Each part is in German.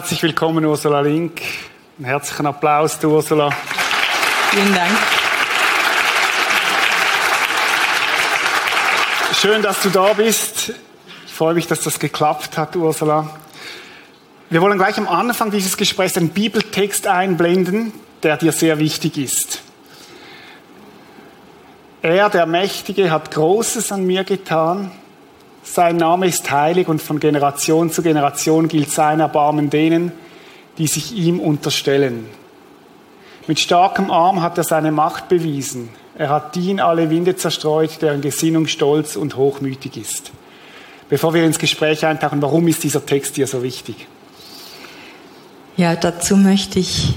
Herzlich willkommen, Ursula Link. Einen herzlichen Applaus, du, Ursula. Vielen Dank. Schön, dass du da bist. Ich freue mich, dass das geklappt hat, Ursula. Wir wollen gleich am Anfang dieses Gesprächs einen Bibeltext einblenden, der dir sehr wichtig ist. Er, der Mächtige, hat Großes an mir getan. Sein Name ist heilig und von Generation zu Generation gilt sein Erbarmen denen, die sich ihm unterstellen. Mit starkem Arm hat er seine Macht bewiesen. Er hat die in alle Winde zerstreut, deren Gesinnung stolz und hochmütig ist. Bevor wir ins Gespräch eintauchen, warum ist dieser Text dir so wichtig? Ja, dazu möchte ich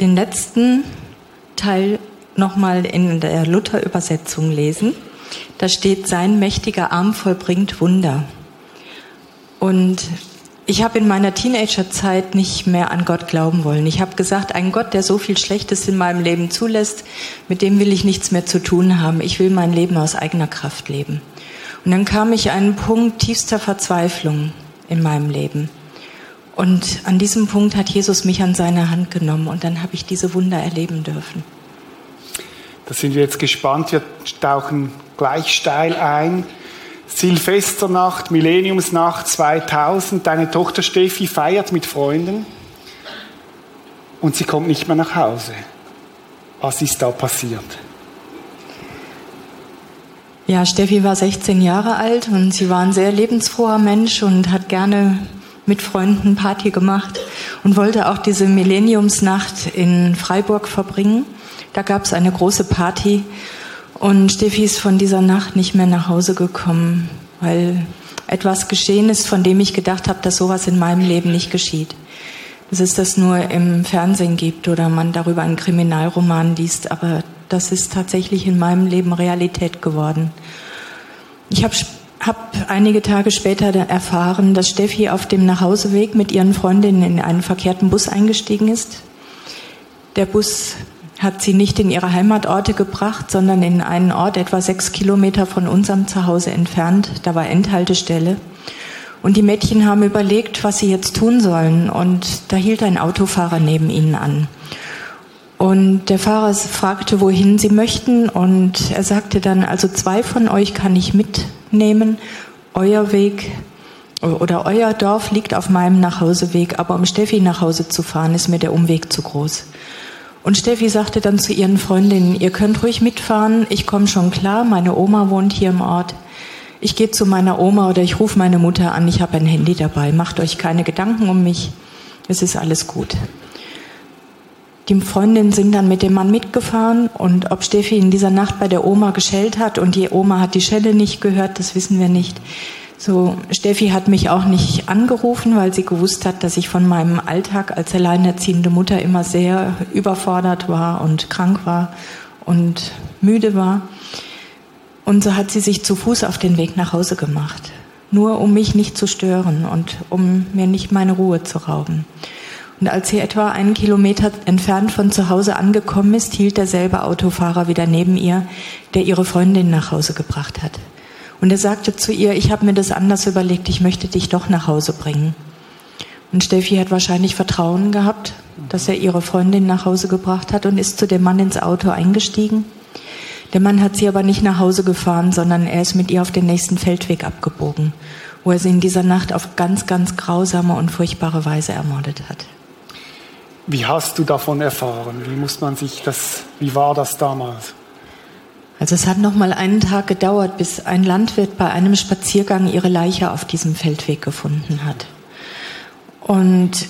den letzten Teil nochmal in der Luther-Übersetzung lesen. Da steht, sein mächtiger Arm vollbringt Wunder. Und ich habe in meiner Teenagerzeit nicht mehr an Gott glauben wollen. Ich habe gesagt, ein Gott, der so viel Schlechtes in meinem Leben zulässt, mit dem will ich nichts mehr zu tun haben. Ich will mein Leben aus eigener Kraft leben. Und dann kam ich an einen Punkt tiefster Verzweiflung in meinem Leben. Und an diesem Punkt hat Jesus mich an seine Hand genommen und dann habe ich diese Wunder erleben dürfen. Da sind wir jetzt gespannt. Wir tauchen gleich steil ein. Silvesternacht, Millenniumsnacht 2000. Deine Tochter Steffi feiert mit Freunden und sie kommt nicht mehr nach Hause. Was ist da passiert? Ja, Steffi war 16 Jahre alt und sie war ein sehr lebensfroher Mensch und hat gerne mit Freunden Party gemacht und wollte auch diese Millenniumsnacht in Freiburg verbringen. Da gab es eine große Party und Steffi ist von dieser Nacht nicht mehr nach Hause gekommen, weil etwas geschehen ist, von dem ich gedacht habe, dass sowas in meinem Leben nicht geschieht. Dass es das nur im Fernsehen gibt oder man darüber einen Kriminalroman liest, aber das ist tatsächlich in meinem Leben Realität geworden. Ich habe hab einige Tage später erfahren, dass Steffi auf dem Nachhauseweg mit ihren Freundinnen in einen verkehrten Bus eingestiegen ist. Der Bus hat sie nicht in ihre Heimatorte gebracht, sondern in einen Ort etwa sechs Kilometer von unserem Zuhause entfernt. Da war Endhaltestelle. Und die Mädchen haben überlegt, was sie jetzt tun sollen. Und da hielt ein Autofahrer neben ihnen an. Und der Fahrer fragte, wohin sie möchten. Und er sagte dann, also zwei von euch kann ich mitnehmen. Euer Weg oder euer Dorf liegt auf meinem Nachhauseweg. Aber um Steffi nach Hause zu fahren, ist mir der Umweg zu groß. Und Steffi sagte dann zu ihren Freundinnen, ihr könnt ruhig mitfahren, ich komme schon klar, meine Oma wohnt hier im Ort. Ich gehe zu meiner Oma oder ich rufe meine Mutter an, ich habe ein Handy dabei, macht euch keine Gedanken um mich, es ist alles gut. Die Freundinnen sind dann mit dem Mann mitgefahren und ob Steffi in dieser Nacht bei der Oma geschellt hat und die Oma hat die Schelle nicht gehört, das wissen wir nicht. So, Steffi hat mich auch nicht angerufen, weil sie gewusst hat, dass ich von meinem Alltag als alleinerziehende Mutter immer sehr überfordert war und krank war und müde war. Und so hat sie sich zu Fuß auf den Weg nach Hause gemacht. Nur um mich nicht zu stören und um mir nicht meine Ruhe zu rauben. Und als sie etwa einen Kilometer entfernt von zu Hause angekommen ist, hielt derselbe Autofahrer wieder neben ihr, der ihre Freundin nach Hause gebracht hat. Und er sagte zu ihr, ich habe mir das anders überlegt, ich möchte dich doch nach Hause bringen. Und Steffi hat wahrscheinlich Vertrauen gehabt, dass er ihre Freundin nach Hause gebracht hat und ist zu dem Mann ins Auto eingestiegen. Der Mann hat sie aber nicht nach Hause gefahren, sondern er ist mit ihr auf den nächsten Feldweg abgebogen, wo er sie in dieser Nacht auf ganz, ganz grausame und furchtbare Weise ermordet hat. Wie hast du davon erfahren? Wie muss man sich das, wie war das damals? Also es hat noch mal einen Tag gedauert, bis ein Landwirt bei einem Spaziergang ihre Leiche auf diesem Feldweg gefunden hat. Und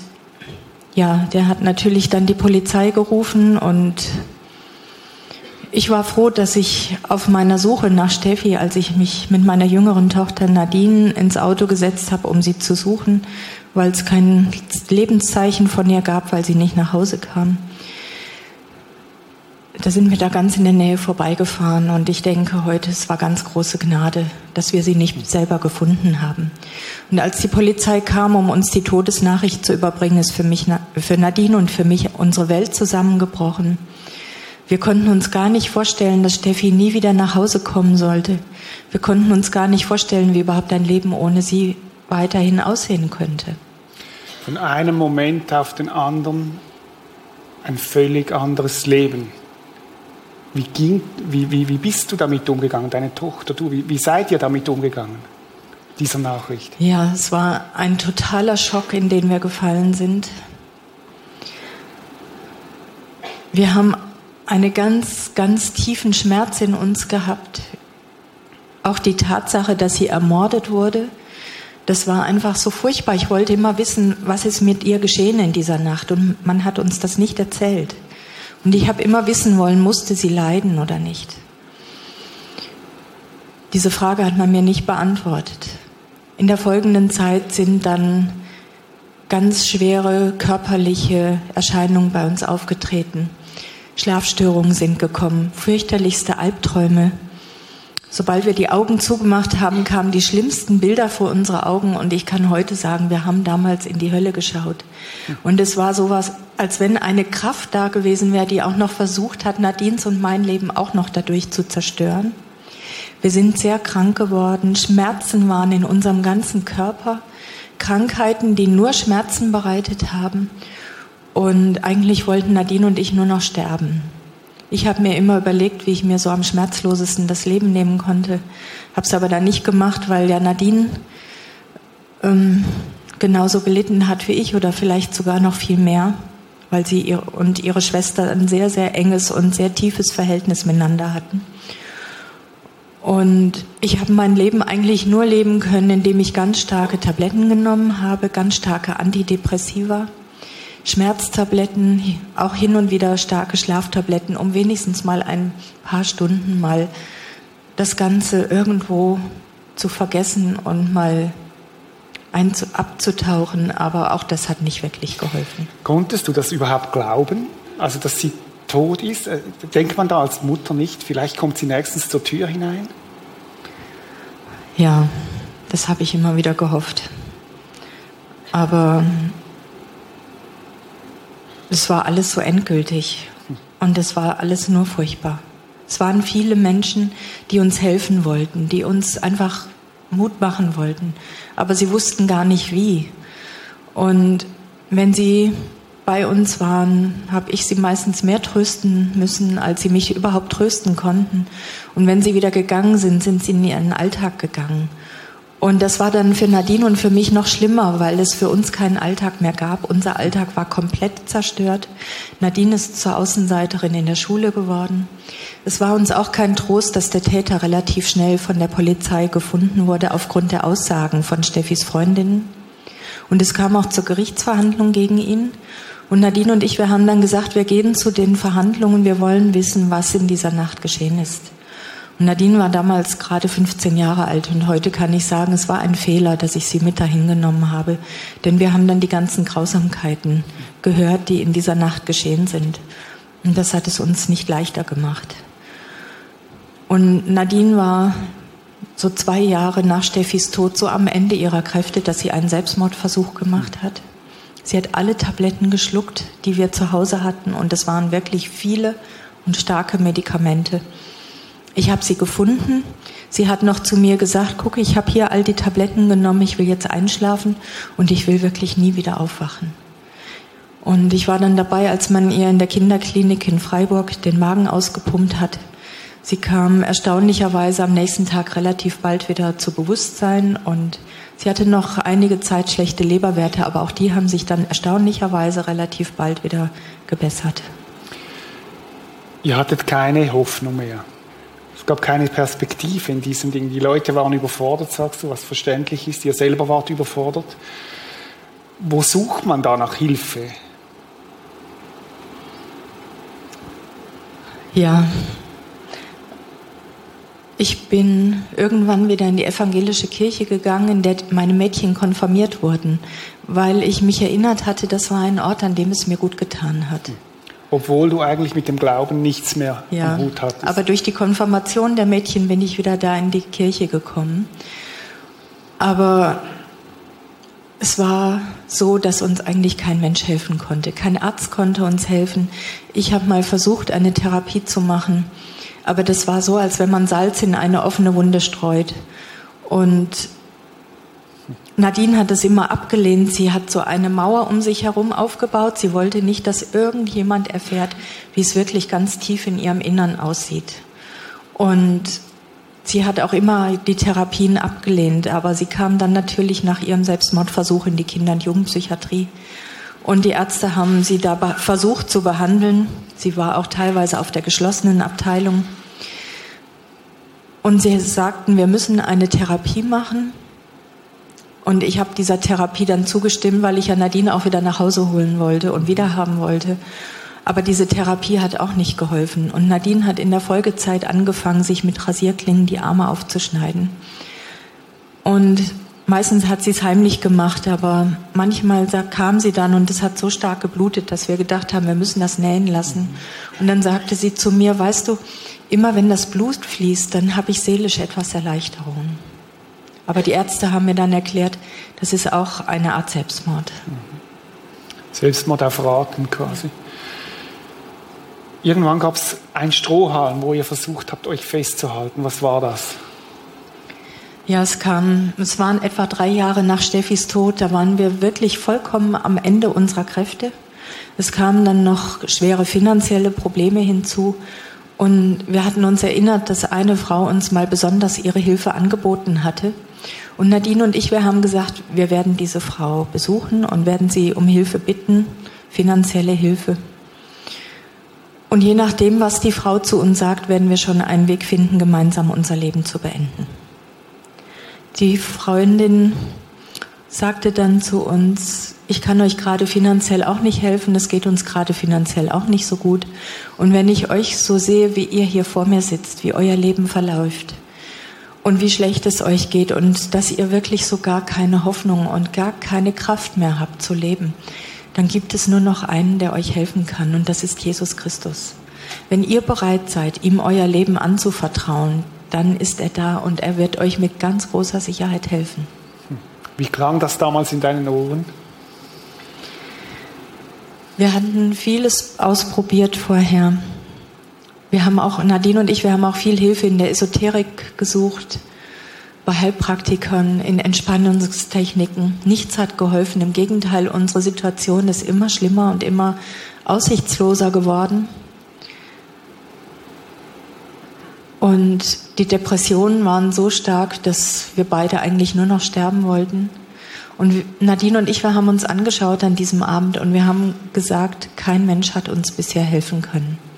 ja, der hat natürlich dann die Polizei gerufen und ich war froh, dass ich auf meiner Suche nach Steffi, als ich mich mit meiner jüngeren Tochter Nadine ins Auto gesetzt habe, um sie zu suchen, weil es kein Lebenszeichen von ihr gab, weil sie nicht nach Hause kam, da sind wir da ganz in der Nähe vorbeigefahren und ich denke heute, es war ganz große Gnade, dass wir sie nicht selber gefunden haben. Und als die Polizei kam, um uns die Todesnachricht zu überbringen, ist für mich, für Nadine und für mich unsere Welt zusammengebrochen. Wir konnten uns gar nicht vorstellen, dass Steffi nie wieder nach Hause kommen sollte. Wir konnten uns gar nicht vorstellen, wie überhaupt ein Leben ohne sie weiterhin aussehen könnte. Von einem Moment auf den anderen ein völlig anderes Leben. Wie, ging, wie, wie, wie bist du damit umgegangen, deine Tochter, du? Wie, wie seid ihr damit umgegangen, dieser Nachricht? Ja, es war ein totaler Schock, in den wir gefallen sind. Wir haben einen ganz, ganz tiefen Schmerz in uns gehabt. Auch die Tatsache, dass sie ermordet wurde, das war einfach so furchtbar. Ich wollte immer wissen, was ist mit ihr geschehen in dieser Nacht. Und man hat uns das nicht erzählt. Und ich habe immer wissen wollen, musste sie leiden oder nicht. Diese Frage hat man mir nicht beantwortet. In der folgenden Zeit sind dann ganz schwere körperliche Erscheinungen bei uns aufgetreten. Schlafstörungen sind gekommen, fürchterlichste Albträume, Sobald wir die Augen zugemacht haben, kamen die schlimmsten Bilder vor unsere Augen und ich kann heute sagen, wir haben damals in die Hölle geschaut. Und es war sowas, als wenn eine Kraft da gewesen wäre, die auch noch versucht hat, Nadines und mein Leben auch noch dadurch zu zerstören. Wir sind sehr krank geworden, Schmerzen waren in unserem ganzen Körper, Krankheiten, die nur Schmerzen bereitet haben. Und eigentlich wollten Nadine und ich nur noch sterben. Ich habe mir immer überlegt, wie ich mir so am schmerzlosesten das Leben nehmen konnte. Habe es aber dann nicht gemacht, weil ja Nadine ähm, genauso gelitten hat wie ich oder vielleicht sogar noch viel mehr, weil sie ihr und ihre Schwester ein sehr, sehr enges und sehr tiefes Verhältnis miteinander hatten. Und ich habe mein Leben eigentlich nur leben können, indem ich ganz starke Tabletten genommen habe, ganz starke Antidepressiva Schmerztabletten, auch hin und wieder starke Schlaftabletten, um wenigstens mal ein paar Stunden mal das Ganze irgendwo zu vergessen und mal einzu abzutauchen. Aber auch das hat nicht wirklich geholfen. Konntest du das überhaupt glauben? Also, dass sie tot ist? Äh, denkt man da als Mutter nicht, vielleicht kommt sie nächstens zur Tür hinein? Ja, das habe ich immer wieder gehofft. Aber es war alles so endgültig und es war alles nur furchtbar. Es waren viele Menschen, die uns helfen wollten, die uns einfach Mut machen wollten, aber sie wussten gar nicht wie. Und wenn sie bei uns waren, habe ich sie meistens mehr trösten müssen, als sie mich überhaupt trösten konnten. Und wenn sie wieder gegangen sind, sind sie in ihren Alltag gegangen. Und das war dann für Nadine und für mich noch schlimmer, weil es für uns keinen Alltag mehr gab. Unser Alltag war komplett zerstört. Nadine ist zur Außenseiterin in der Schule geworden. Es war uns auch kein Trost, dass der Täter relativ schnell von der Polizei gefunden wurde aufgrund der Aussagen von Steffis Freundinnen. Und es kam auch zur Gerichtsverhandlung gegen ihn. Und Nadine und ich, wir haben dann gesagt, wir gehen zu den Verhandlungen, wir wollen wissen, was in dieser Nacht geschehen ist. Nadine war damals gerade 15 Jahre alt und heute kann ich sagen, es war ein Fehler, dass ich sie mit dahin genommen habe. Denn wir haben dann die ganzen Grausamkeiten gehört, die in dieser Nacht geschehen sind. Und das hat es uns nicht leichter gemacht. Und Nadine war so zwei Jahre nach Steffis Tod so am Ende ihrer Kräfte, dass sie einen Selbstmordversuch gemacht hat. Sie hat alle Tabletten geschluckt, die wir zu Hause hatten, und es waren wirklich viele und starke Medikamente. Ich habe sie gefunden. Sie hat noch zu mir gesagt, guck, ich habe hier all die Tabletten genommen, ich will jetzt einschlafen und ich will wirklich nie wieder aufwachen. Und ich war dann dabei, als man ihr in der Kinderklinik in Freiburg den Magen ausgepumpt hat. Sie kam erstaunlicherweise am nächsten Tag relativ bald wieder zu Bewusstsein und sie hatte noch einige Zeit schlechte Leberwerte, aber auch die haben sich dann erstaunlicherweise relativ bald wieder gebessert. Ihr hattet keine Hoffnung mehr. Es gab keine Perspektive in diesen Dingen. Die Leute waren überfordert, sagst du, was verständlich ist. Ihr selber wart überfordert. Wo sucht man da nach Hilfe? Ja, ich bin irgendwann wieder in die evangelische Kirche gegangen, in der meine Mädchen konfirmiert wurden, weil ich mich erinnert hatte, das war ein Ort, an dem es mir gut getan hat obwohl du eigentlich mit dem Glauben nichts mehr ja, am Hut hattest. Aber durch die Konfirmation der Mädchen bin ich wieder da in die Kirche gekommen. Aber es war so, dass uns eigentlich kein Mensch helfen konnte. Kein Arzt konnte uns helfen. Ich habe mal versucht, eine Therapie zu machen, aber das war so, als wenn man Salz in eine offene Wunde streut. Und Nadine hat es immer abgelehnt. Sie hat so eine Mauer um sich herum aufgebaut. Sie wollte nicht, dass irgendjemand erfährt, wie es wirklich ganz tief in ihrem Innern aussieht. Und sie hat auch immer die Therapien abgelehnt. Aber sie kam dann natürlich nach ihrem Selbstmordversuch in die Kinder- und Jugendpsychiatrie. Und die Ärzte haben sie da versucht zu behandeln. Sie war auch teilweise auf der geschlossenen Abteilung. Und sie sagten, wir müssen eine Therapie machen. Und ich habe dieser Therapie dann zugestimmt, weil ich ja Nadine auch wieder nach Hause holen wollte und wieder haben wollte. Aber diese Therapie hat auch nicht geholfen. Und Nadine hat in der Folgezeit angefangen, sich mit Rasierklingen die Arme aufzuschneiden. Und meistens hat sie es heimlich gemacht, aber manchmal kam sie dann und es hat so stark geblutet, dass wir gedacht haben, wir müssen das nähen lassen. Und dann sagte sie zu mir, weißt du, immer wenn das Blut fließt, dann habe ich seelisch etwas Erleichterung. Aber die Ärzte haben mir dann erklärt, das ist auch eine Art Selbstmord. Selbstmord auf Raten quasi. Irgendwann gab es einen Strohhalm, wo ihr versucht habt, euch festzuhalten. Was war das? Ja, es kam, es waren etwa drei Jahre nach Steffis Tod, da waren wir wirklich vollkommen am Ende unserer Kräfte. Es kamen dann noch schwere finanzielle Probleme hinzu und wir hatten uns erinnert, dass eine Frau uns mal besonders ihre Hilfe angeboten hatte. Und Nadine und ich, wir haben gesagt, wir werden diese Frau besuchen und werden sie um Hilfe bitten, finanzielle Hilfe. Und je nachdem, was die Frau zu uns sagt, werden wir schon einen Weg finden, gemeinsam unser Leben zu beenden. Die Freundin sagte dann zu uns, ich kann euch gerade finanziell auch nicht helfen, es geht uns gerade finanziell auch nicht so gut. Und wenn ich euch so sehe, wie ihr hier vor mir sitzt, wie euer Leben verläuft und wie schlecht es euch geht und dass ihr wirklich so gar keine Hoffnung und gar keine Kraft mehr habt zu leben, dann gibt es nur noch einen, der euch helfen kann und das ist Jesus Christus. Wenn ihr bereit seid, ihm euer Leben anzuvertrauen, dann ist er da und er wird euch mit ganz großer Sicherheit helfen. Wie klang das damals in deinen Ohren? Wir hatten vieles ausprobiert vorher. Wir haben auch, Nadine und ich, wir haben auch viel Hilfe in der Esoterik gesucht, bei Heilpraktikern, in Entspannungstechniken. Nichts hat geholfen. Im Gegenteil, unsere Situation ist immer schlimmer und immer aussichtsloser geworden. Und die Depressionen waren so stark, dass wir beide eigentlich nur noch sterben wollten. Und Nadine und ich, wir haben uns angeschaut an diesem Abend und wir haben gesagt, kein Mensch hat uns bisher helfen können.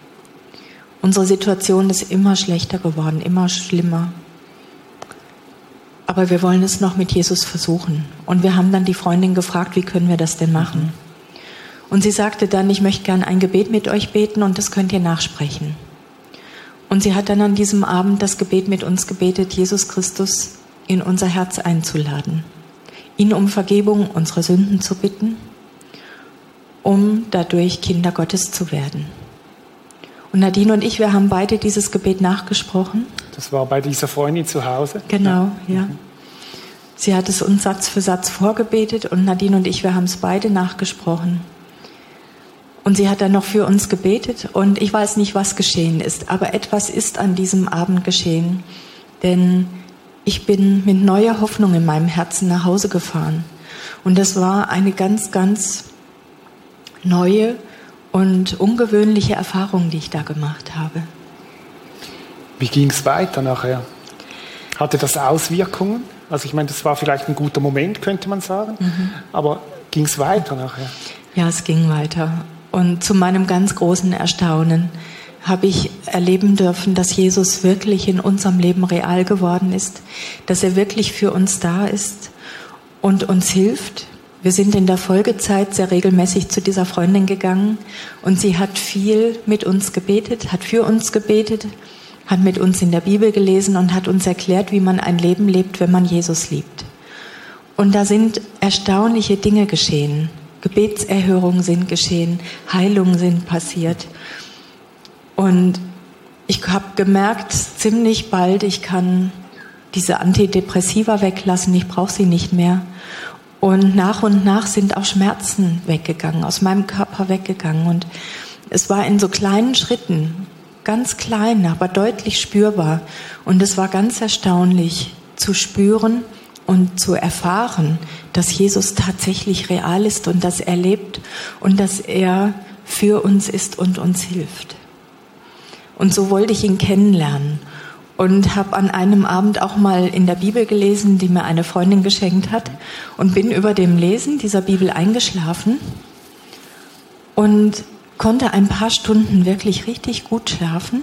Unsere Situation ist immer schlechter geworden, immer schlimmer. Aber wir wollen es noch mit Jesus versuchen. Und wir haben dann die Freundin gefragt, wie können wir das denn machen? Und sie sagte dann, ich möchte gern ein Gebet mit euch beten und das könnt ihr nachsprechen. Und sie hat dann an diesem Abend das Gebet mit uns gebetet, Jesus Christus in unser Herz einzuladen ihn um Vergebung unserer Sünden zu bitten, um dadurch Kinder Gottes zu werden. Und Nadine und ich, wir haben beide dieses Gebet nachgesprochen. Das war bei dieser Freundin zu Hause? Genau, ja. ja. Sie hat es uns Satz für Satz vorgebetet und Nadine und ich, wir haben es beide nachgesprochen. Und sie hat dann noch für uns gebetet und ich weiß nicht, was geschehen ist, aber etwas ist an diesem Abend geschehen. Denn ich bin mit neuer Hoffnung in meinem Herzen nach Hause gefahren. Und das war eine ganz, ganz neue und ungewöhnliche Erfahrung, die ich da gemacht habe. Wie ging es weiter nachher? Hatte das Auswirkungen? Also ich meine, das war vielleicht ein guter Moment, könnte man sagen. Mhm. Aber ging es weiter nachher? Ja, es ging weiter. Und zu meinem ganz großen Erstaunen habe ich erleben dürfen, dass Jesus wirklich in unserem Leben real geworden ist, dass er wirklich für uns da ist und uns hilft. Wir sind in der Folgezeit sehr regelmäßig zu dieser Freundin gegangen und sie hat viel mit uns gebetet, hat für uns gebetet, hat mit uns in der Bibel gelesen und hat uns erklärt, wie man ein Leben lebt, wenn man Jesus liebt. Und da sind erstaunliche Dinge geschehen. Gebetserhörungen sind geschehen, Heilungen sind passiert. Und ich habe gemerkt, ziemlich bald, ich kann diese Antidepressiva weglassen, ich brauche sie nicht mehr. Und nach und nach sind auch Schmerzen weggegangen, aus meinem Körper weggegangen. Und es war in so kleinen Schritten, ganz klein, aber deutlich spürbar. Und es war ganz erstaunlich zu spüren und zu erfahren, dass Jesus tatsächlich real ist und dass er lebt und dass er für uns ist und uns hilft. Und so wollte ich ihn kennenlernen und habe an einem Abend auch mal in der Bibel gelesen, die mir eine Freundin geschenkt hat. Und bin über dem Lesen dieser Bibel eingeschlafen und konnte ein paar Stunden wirklich richtig gut schlafen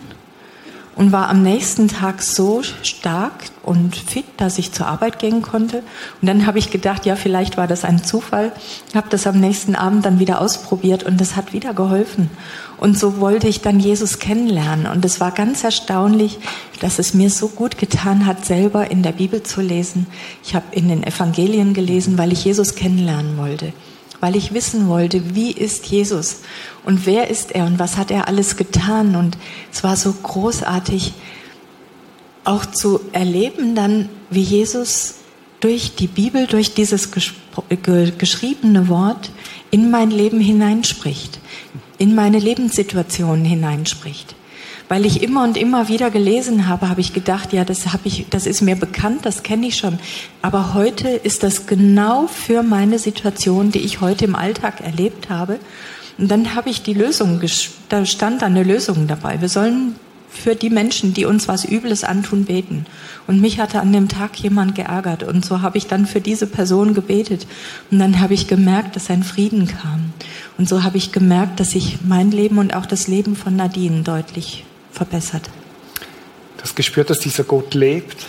und war am nächsten Tag so stark und fit, dass ich zur Arbeit gehen konnte. Und dann habe ich gedacht, ja, vielleicht war das ein Zufall. Habe das am nächsten Abend dann wieder ausprobiert und das hat wieder geholfen. Und so wollte ich dann Jesus kennenlernen. Und es war ganz erstaunlich, dass es mir so gut getan hat, selber in der Bibel zu lesen. Ich habe in den Evangelien gelesen, weil ich Jesus kennenlernen wollte weil ich wissen wollte, wie ist Jesus und wer ist er und was hat er alles getan. Und es war so großartig, auch zu erleben dann, wie Jesus durch die Bibel, durch dieses geschriebene Wort in mein Leben hineinspricht, in meine Lebenssituation hineinspricht weil ich immer und immer wieder gelesen habe, habe ich gedacht, ja, das habe ich, das ist mir bekannt, das kenne ich schon. Aber heute ist das genau für meine Situation, die ich heute im Alltag erlebt habe. Und dann habe ich die Lösung, da stand eine Lösung dabei. Wir sollen für die Menschen, die uns was Übles antun, beten. Und mich hatte an dem Tag jemand geärgert. Und so habe ich dann für diese Person gebetet. Und dann habe ich gemerkt, dass ein Frieden kam. Und so habe ich gemerkt, dass sich mein Leben und auch das Leben von Nadine deutlich verbessert. Du hast gespürt, dass dieser Gott lebt.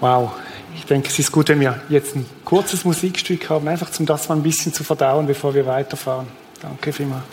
Wow. Ich denke, es ist gut, wenn wir jetzt ein kurzes Musikstück haben, einfach um das mal ein bisschen zu verdauen, bevor wir weiterfahren. Danke vielmals.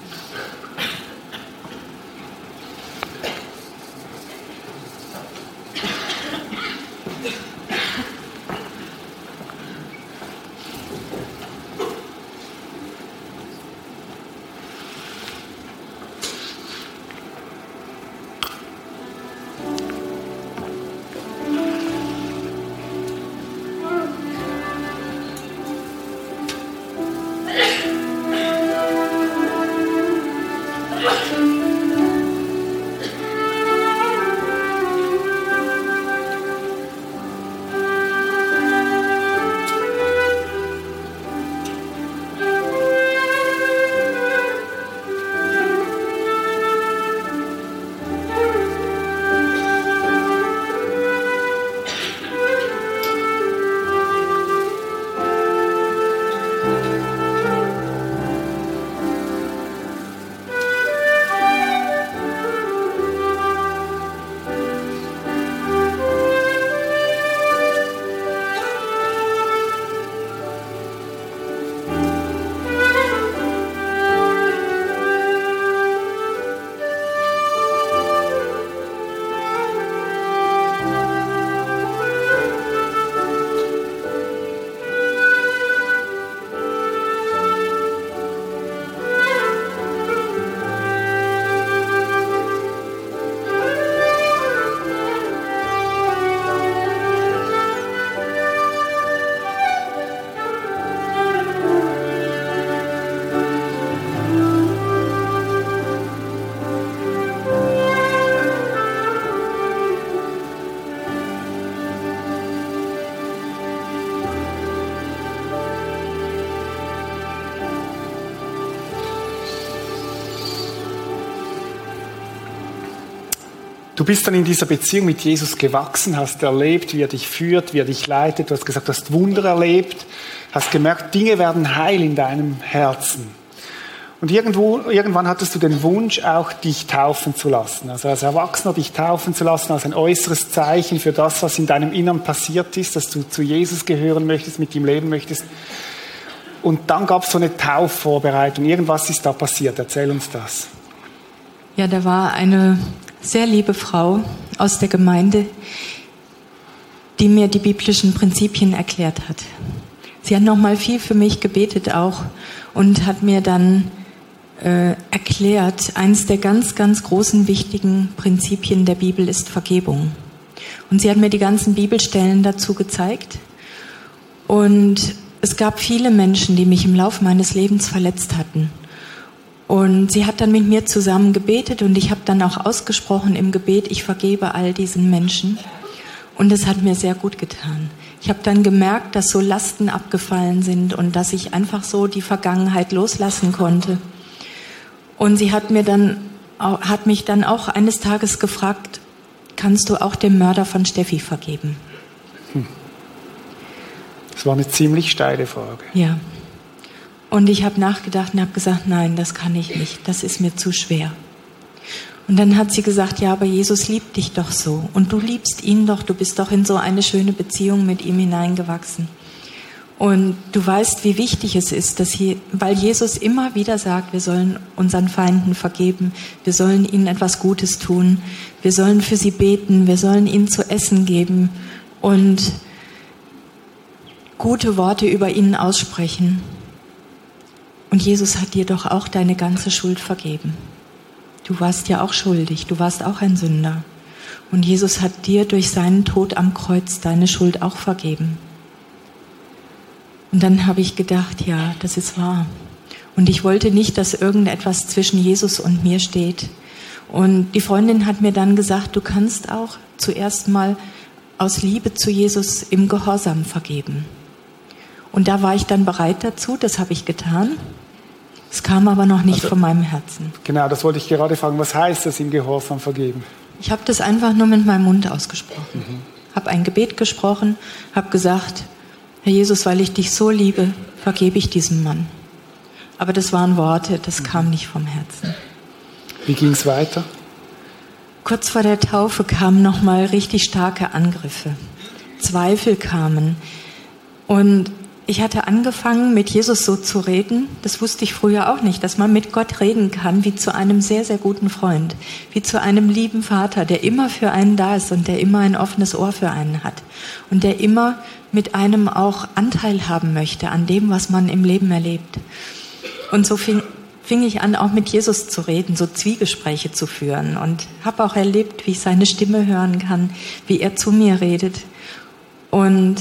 Du bist dann in dieser Beziehung mit Jesus gewachsen, hast erlebt, wie er dich führt, wie er dich leitet. Du hast gesagt, du hast Wunder erlebt, hast gemerkt, Dinge werden heil in deinem Herzen. Und irgendwo, irgendwann hattest du den Wunsch, auch dich taufen zu lassen. Also als Erwachsener dich taufen zu lassen, als ein äußeres Zeichen für das, was in deinem Innern passiert ist, dass du zu Jesus gehören möchtest, mit ihm leben möchtest. Und dann gab es so eine Taufvorbereitung. Irgendwas ist da passiert. Erzähl uns das. Ja, da war eine sehr liebe Frau aus der Gemeinde, die mir die biblischen Prinzipien erklärt hat. Sie hat noch mal viel für mich gebetet auch und hat mir dann äh, erklärt, eines der ganz, ganz großen wichtigen Prinzipien der Bibel ist Vergebung. Und sie hat mir die ganzen Bibelstellen dazu gezeigt. Und es gab viele Menschen, die mich im Laufe meines Lebens verletzt hatten. Und sie hat dann mit mir zusammen gebetet und ich habe dann auch ausgesprochen im Gebet, ich vergebe all diesen Menschen. Und es hat mir sehr gut getan. Ich habe dann gemerkt, dass so Lasten abgefallen sind und dass ich einfach so die Vergangenheit loslassen konnte. Und sie hat mir dann, hat mich dann auch eines Tages gefragt, kannst du auch dem Mörder von Steffi vergeben? Hm. Das war eine ziemlich steile Frage. Ja. Und ich habe nachgedacht und habe gesagt, nein, das kann ich nicht, das ist mir zu schwer. Und dann hat sie gesagt, ja, aber Jesus liebt dich doch so und du liebst ihn doch, du bist doch in so eine schöne Beziehung mit ihm hineingewachsen. Und du weißt, wie wichtig es ist, dass hier, weil Jesus immer wieder sagt, wir sollen unseren Feinden vergeben, wir sollen ihnen etwas Gutes tun, wir sollen für sie beten, wir sollen ihnen zu essen geben und gute Worte über ihnen aussprechen. Und Jesus hat dir doch auch deine ganze Schuld vergeben. Du warst ja auch schuldig, du warst auch ein Sünder. Und Jesus hat dir durch seinen Tod am Kreuz deine Schuld auch vergeben. Und dann habe ich gedacht, ja, das ist wahr. Und ich wollte nicht, dass irgendetwas zwischen Jesus und mir steht. Und die Freundin hat mir dann gesagt, du kannst auch zuerst mal aus Liebe zu Jesus im Gehorsam vergeben. Und da war ich dann bereit dazu, das habe ich getan. Es kam aber noch nicht also, von meinem Herzen. Genau, das wollte ich gerade fragen. Was heißt das im Gehorsam vergeben? Ich habe das einfach nur mit meinem Mund ausgesprochen. Mhm. Habe ein Gebet gesprochen, habe gesagt, Herr Jesus, weil ich dich so liebe, vergebe ich diesem Mann. Aber das waren Worte, das mhm. kam nicht vom Herzen. Wie ging es weiter? Kurz vor der Taufe kamen noch mal richtig starke Angriffe. Zweifel kamen. Und ich hatte angefangen, mit Jesus so zu reden. Das wusste ich früher auch nicht, dass man mit Gott reden kann, wie zu einem sehr, sehr guten Freund, wie zu einem lieben Vater, der immer für einen da ist und der immer ein offenes Ohr für einen hat und der immer mit einem auch Anteil haben möchte an dem, was man im Leben erlebt. Und so fing, fing ich an, auch mit Jesus zu reden, so Zwiegespräche zu führen und habe auch erlebt, wie ich seine Stimme hören kann, wie er zu mir redet. Und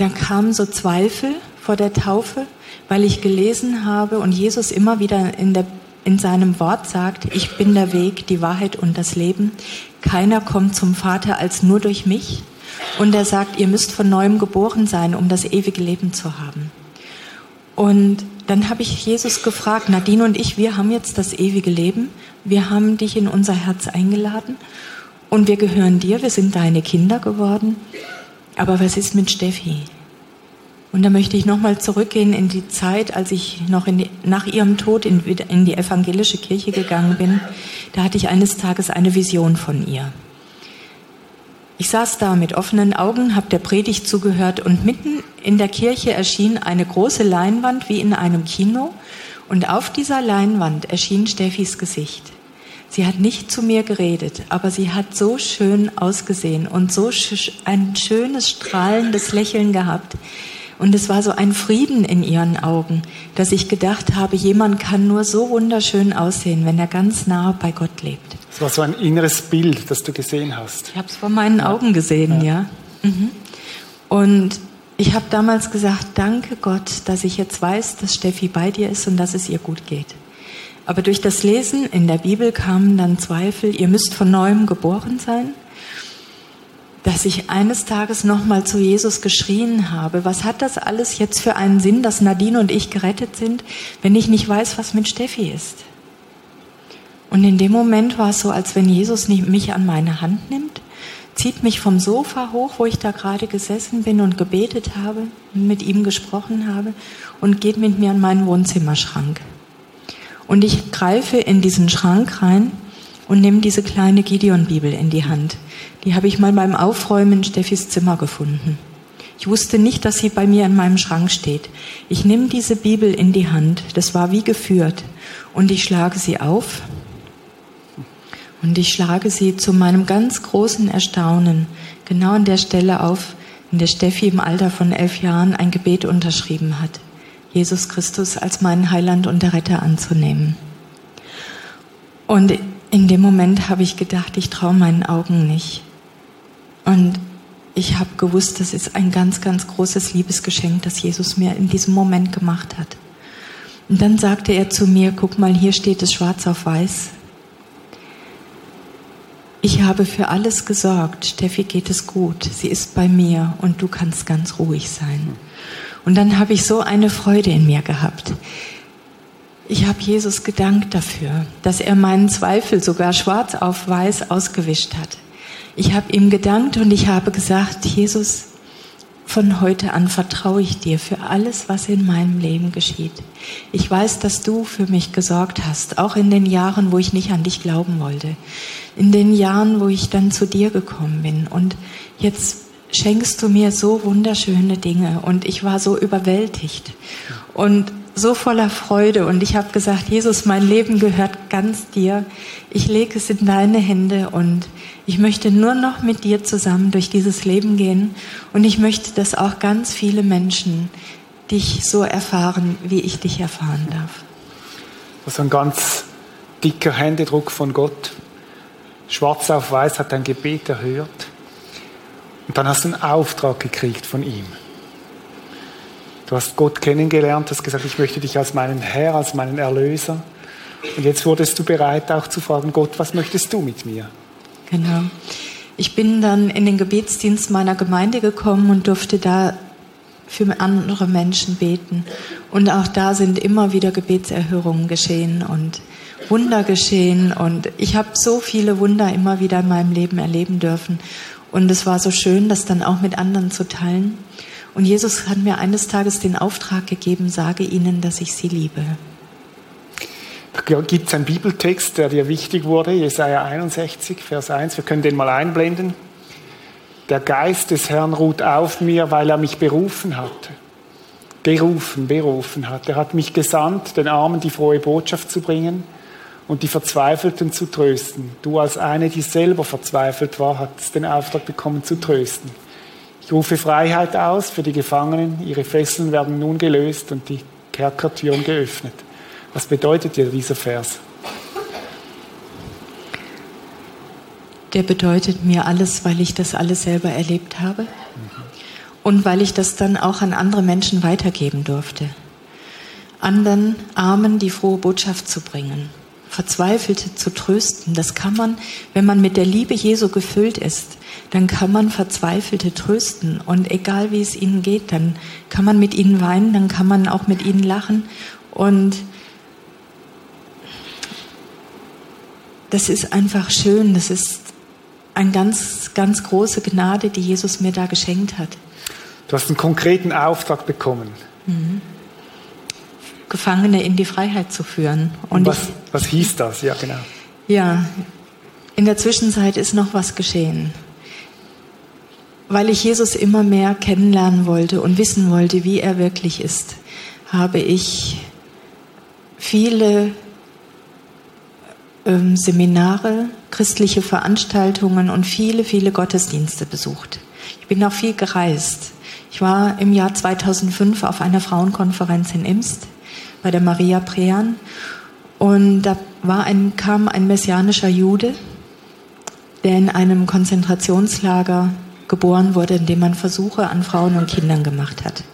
dann kamen so Zweifel vor der Taufe, weil ich gelesen habe und Jesus immer wieder in, der, in seinem Wort sagt, ich bin der Weg, die Wahrheit und das Leben. Keiner kommt zum Vater als nur durch mich. Und er sagt, ihr müsst von neuem geboren sein, um das ewige Leben zu haben. Und dann habe ich Jesus gefragt, Nadine und ich, wir haben jetzt das ewige Leben. Wir haben dich in unser Herz eingeladen und wir gehören dir, wir sind deine Kinder geworden. Aber was ist mit Steffi? Und da möchte ich nochmal zurückgehen in die Zeit, als ich noch die, nach ihrem Tod in, in die evangelische Kirche gegangen bin. Da hatte ich eines Tages eine Vision von ihr. Ich saß da mit offenen Augen, habe der Predigt zugehört und mitten in der Kirche erschien eine große Leinwand wie in einem Kino und auf dieser Leinwand erschien Steffis Gesicht. Sie hat nicht zu mir geredet, aber sie hat so schön ausgesehen und so ein schönes, strahlendes Lächeln gehabt. Und es war so ein Frieden in ihren Augen, dass ich gedacht habe, jemand kann nur so wunderschön aussehen, wenn er ganz nah bei Gott lebt. Es war so ein inneres Bild, das du gesehen hast. Ich habe es vor meinen ja. Augen gesehen, ja. ja. Mhm. Und ich habe damals gesagt, danke Gott, dass ich jetzt weiß, dass Steffi bei dir ist und dass es ihr gut geht. Aber durch das Lesen in der Bibel kamen dann Zweifel, ihr müsst von neuem geboren sein, dass ich eines Tages nochmal zu Jesus geschrien habe, was hat das alles jetzt für einen Sinn, dass Nadine und ich gerettet sind, wenn ich nicht weiß, was mit Steffi ist? Und in dem Moment war es so, als wenn Jesus mich an meine Hand nimmt, zieht mich vom Sofa hoch, wo ich da gerade gesessen bin und gebetet habe mit ihm gesprochen habe und geht mit mir an meinen Wohnzimmerschrank. Und ich greife in diesen Schrank rein und nehme diese kleine Gideon-Bibel in die Hand. Die habe ich mal beim Aufräumen in Steffis Zimmer gefunden. Ich wusste nicht, dass sie bei mir in meinem Schrank steht. Ich nehme diese Bibel in die Hand, das war wie geführt, und ich schlage sie auf. Und ich schlage sie zu meinem ganz großen Erstaunen genau an der Stelle auf, in der Steffi im Alter von elf Jahren ein Gebet unterschrieben hat. Jesus Christus als meinen Heiland und der Retter anzunehmen. Und in dem Moment habe ich gedacht, ich traue meinen Augen nicht. Und ich habe gewusst, das ist ein ganz, ganz großes Liebesgeschenk, das Jesus mir in diesem Moment gemacht hat. Und dann sagte er zu mir, guck mal, hier steht es schwarz auf weiß. ich habe für alles gesorgt. Steffi geht es gut. Sie ist bei mir und du kannst ganz ruhig sein. Und dann habe ich so eine Freude in mir gehabt. Ich habe Jesus gedankt dafür, dass er meinen Zweifel sogar schwarz auf weiß ausgewischt hat. Ich habe ihm gedankt und ich habe gesagt, Jesus, von heute an vertraue ich dir für alles, was in meinem Leben geschieht. Ich weiß, dass du für mich gesorgt hast, auch in den Jahren, wo ich nicht an dich glauben wollte. In den Jahren, wo ich dann zu dir gekommen bin. Und jetzt schenkst du mir so wunderschöne Dinge. Und ich war so überwältigt. Und so voller Freude und ich habe gesagt, Jesus, mein Leben gehört ganz dir. Ich lege es in deine Hände und ich möchte nur noch mit dir zusammen durch dieses Leben gehen und ich möchte, dass auch ganz viele Menschen dich so erfahren, wie ich dich erfahren darf. Das ist ein ganz dicker Händedruck von Gott. Schwarz auf weiß hat dein Gebet erhört. Und dann hast du einen Auftrag gekriegt von ihm. Du hast Gott kennengelernt, hast gesagt, ich möchte dich als meinen Herr, als meinen Erlöser. Und jetzt wurdest du bereit, auch zu fragen, Gott, was möchtest du mit mir? Genau. Ich bin dann in den Gebetsdienst meiner Gemeinde gekommen und durfte da für andere Menschen beten. Und auch da sind immer wieder Gebetserhörungen geschehen und Wunder geschehen. Und ich habe so viele Wunder immer wieder in meinem Leben erleben dürfen. Und es war so schön, das dann auch mit anderen zu teilen. Und Jesus hat mir eines Tages den Auftrag gegeben, sage ihnen, dass ich sie liebe. Da gibt es einen Bibeltext, der dir wichtig wurde, Jesaja 61, Vers 1. Wir können den mal einblenden. Der Geist des Herrn ruht auf mir, weil er mich berufen hat. Berufen, berufen hat. Er hat mich gesandt, den Armen die frohe Botschaft zu bringen und die Verzweifelten zu trösten. Du als eine, die selber verzweifelt war, hast den Auftrag bekommen zu trösten. Ich rufe Freiheit aus für die Gefangenen. Ihre Fesseln werden nun gelöst und die Kerkertüren geöffnet. Was bedeutet dir dieser Vers? Der bedeutet mir alles, weil ich das alles selber erlebt habe und weil ich das dann auch an andere Menschen weitergeben durfte. Anderen Armen die frohe Botschaft zu bringen, Verzweifelte zu trösten. Das kann man, wenn man mit der Liebe Jesu gefüllt ist, dann kann man Verzweifelte trösten. Und egal wie es ihnen geht, dann kann man mit ihnen weinen, dann kann man auch mit ihnen lachen. Und das ist einfach schön. Das ist eine ganz, ganz große Gnade, die Jesus mir da geschenkt hat. Du hast einen konkreten Auftrag bekommen. Mhm. Gefangene in die Freiheit zu führen. Und, Und was, ich, was hieß das? Ja, genau. Ja, in der Zwischenzeit ist noch was geschehen weil ich Jesus immer mehr kennenlernen wollte und wissen wollte, wie er wirklich ist, habe ich viele ähm, Seminare, christliche Veranstaltungen und viele, viele Gottesdienste besucht. Ich bin auch viel gereist. Ich war im Jahr 2005 auf einer Frauenkonferenz in Imst bei der Maria Prean und da war ein, kam ein messianischer Jude, der in einem Konzentrationslager geboren wurde, indem man Versuche an Frauen und Kindern gemacht hat.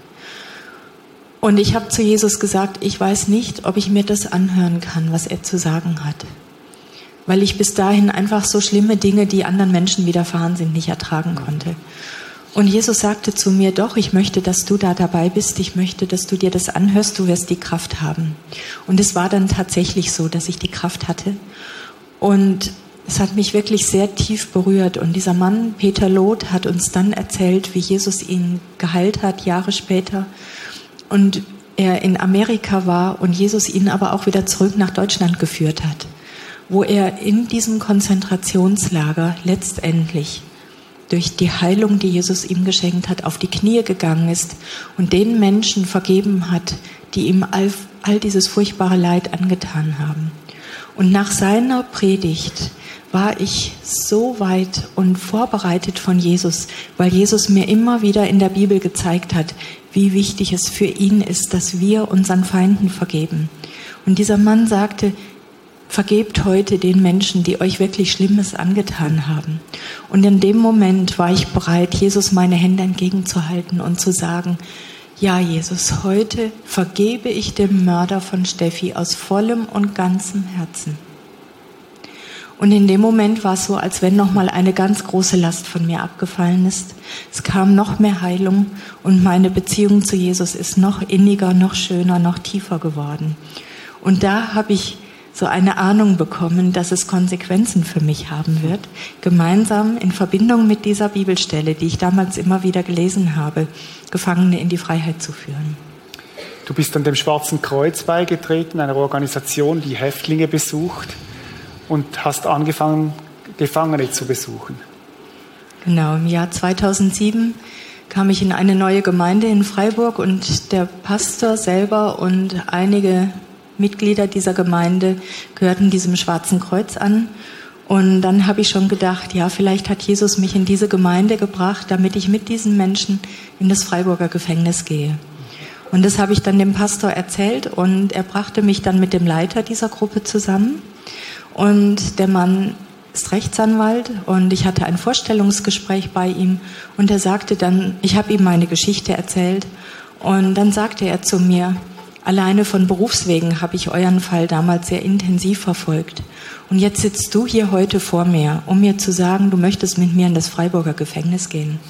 Und ich habe zu Jesus gesagt, ich weiß nicht, ob ich mir das anhören kann, was er zu sagen hat. Weil ich bis dahin einfach so schlimme Dinge, die anderen Menschen widerfahren sind, nicht ertragen konnte. Und Jesus sagte zu mir, doch, ich möchte, dass du da dabei bist, ich möchte, dass du dir das anhörst, du wirst die Kraft haben. Und es war dann tatsächlich so, dass ich die Kraft hatte. Und es hat mich wirklich sehr tief berührt. Und dieser Mann, Peter Loth, hat uns dann erzählt, wie Jesus ihn geheilt hat, Jahre später. Und er in Amerika war und Jesus ihn aber auch wieder zurück nach Deutschland geführt hat, wo er in diesem Konzentrationslager letztendlich durch die Heilung, die Jesus ihm geschenkt hat, auf die Knie gegangen ist und den Menschen vergeben hat, die ihm all, all dieses furchtbare Leid angetan haben. Und nach seiner Predigt war ich so weit und vorbereitet von Jesus, weil Jesus mir immer wieder in der Bibel gezeigt hat, wie wichtig es für ihn ist, dass wir unseren Feinden vergeben. Und dieser Mann sagte, vergebt heute den Menschen, die euch wirklich Schlimmes angetan haben. Und in dem Moment war ich bereit, Jesus meine Hände entgegenzuhalten und zu sagen, ja, Jesus, heute vergebe ich dem Mörder von Steffi aus vollem und ganzem Herzen. Und in dem Moment war es so, als wenn nochmal eine ganz große Last von mir abgefallen ist. Es kam noch mehr Heilung und meine Beziehung zu Jesus ist noch inniger, noch schöner, noch tiefer geworden. Und da habe ich so eine Ahnung bekommen, dass es Konsequenzen für mich haben wird, gemeinsam in Verbindung mit dieser Bibelstelle, die ich damals immer wieder gelesen habe, Gefangene in die Freiheit zu führen. Du bist dann dem Schwarzen Kreuz beigetreten, einer Organisation, die Häftlinge besucht und hast angefangen, Gefangene zu besuchen. Genau, im Jahr 2007 kam ich in eine neue Gemeinde in Freiburg und der Pastor selber und einige Mitglieder dieser Gemeinde gehörten diesem Schwarzen Kreuz an. Und dann habe ich schon gedacht, ja, vielleicht hat Jesus mich in diese Gemeinde gebracht, damit ich mit diesen Menschen in das Freiburger Gefängnis gehe. Und das habe ich dann dem Pastor erzählt und er brachte mich dann mit dem Leiter dieser Gruppe zusammen. Und der Mann ist Rechtsanwalt und ich hatte ein Vorstellungsgespräch bei ihm und er sagte dann, ich habe ihm meine Geschichte erzählt und dann sagte er zu mir, Alleine von Berufswegen habe ich euren Fall damals sehr intensiv verfolgt. Und jetzt sitzt du hier heute vor mir, um mir zu sagen, du möchtest mit mir in das Freiburger Gefängnis gehen.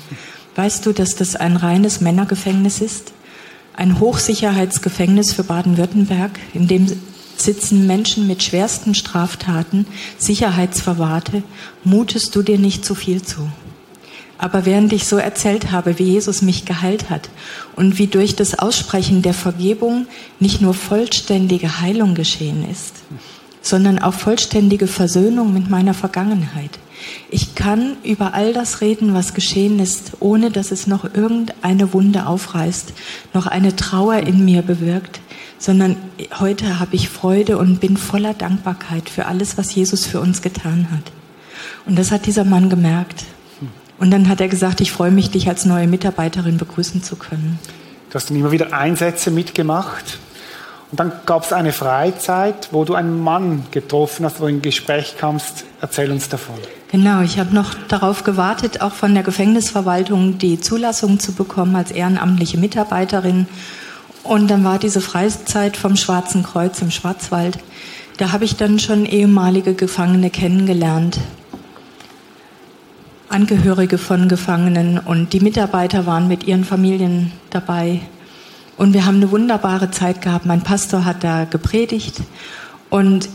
Weißt du, dass das ein reines Männergefängnis ist? Ein Hochsicherheitsgefängnis für Baden-Württemberg, in dem sitzen Menschen mit schwersten Straftaten, Sicherheitsverwahrte. Mutest du dir nicht zu viel zu? Aber während ich so erzählt habe, wie Jesus mich geheilt hat und wie durch das Aussprechen der Vergebung nicht nur vollständige Heilung geschehen ist, sondern auch vollständige Versöhnung mit meiner Vergangenheit. Ich kann über all das reden, was geschehen ist, ohne dass es noch irgendeine Wunde aufreißt, noch eine Trauer in mir bewirkt, sondern heute habe ich Freude und bin voller Dankbarkeit für alles, was Jesus für uns getan hat. Und das hat dieser Mann gemerkt. Und dann hat er gesagt, ich freue mich, dich als neue Mitarbeiterin begrüßen zu können. Du hast dann immer wieder Einsätze mitgemacht. Und dann gab es eine Freizeit, wo du einen Mann getroffen hast, wo du in Gespräch kamst. Erzähl uns davon. Genau, ich habe noch darauf gewartet, auch von der Gefängnisverwaltung die Zulassung zu bekommen als ehrenamtliche Mitarbeiterin. Und dann war diese Freizeit vom Schwarzen Kreuz im Schwarzwald. Da habe ich dann schon ehemalige Gefangene kennengelernt, Angehörige von Gefangenen und die Mitarbeiter waren mit ihren Familien dabei. Und wir haben eine wunderbare Zeit gehabt. Mein Pastor hat da gepredigt und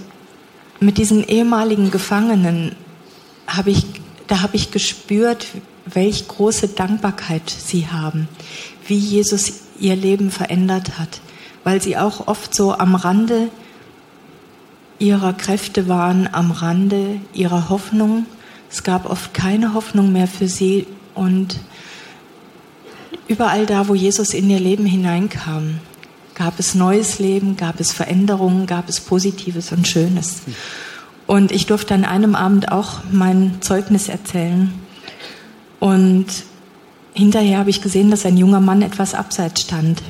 mit diesen ehemaligen Gefangenen habe ich, da habe ich gespürt, welch große Dankbarkeit sie haben, wie Jesus ihr Leben verändert hat, weil sie auch oft so am Rande ihrer Kräfte waren, am Rande ihrer Hoffnung es gab oft keine Hoffnung mehr für sie und überall da, wo Jesus in ihr Leben hineinkam, gab es neues Leben, gab es Veränderungen, gab es Positives und Schönes. Und ich durfte an einem Abend auch mein Zeugnis erzählen. Und hinterher habe ich gesehen, dass ein junger Mann etwas abseits stand.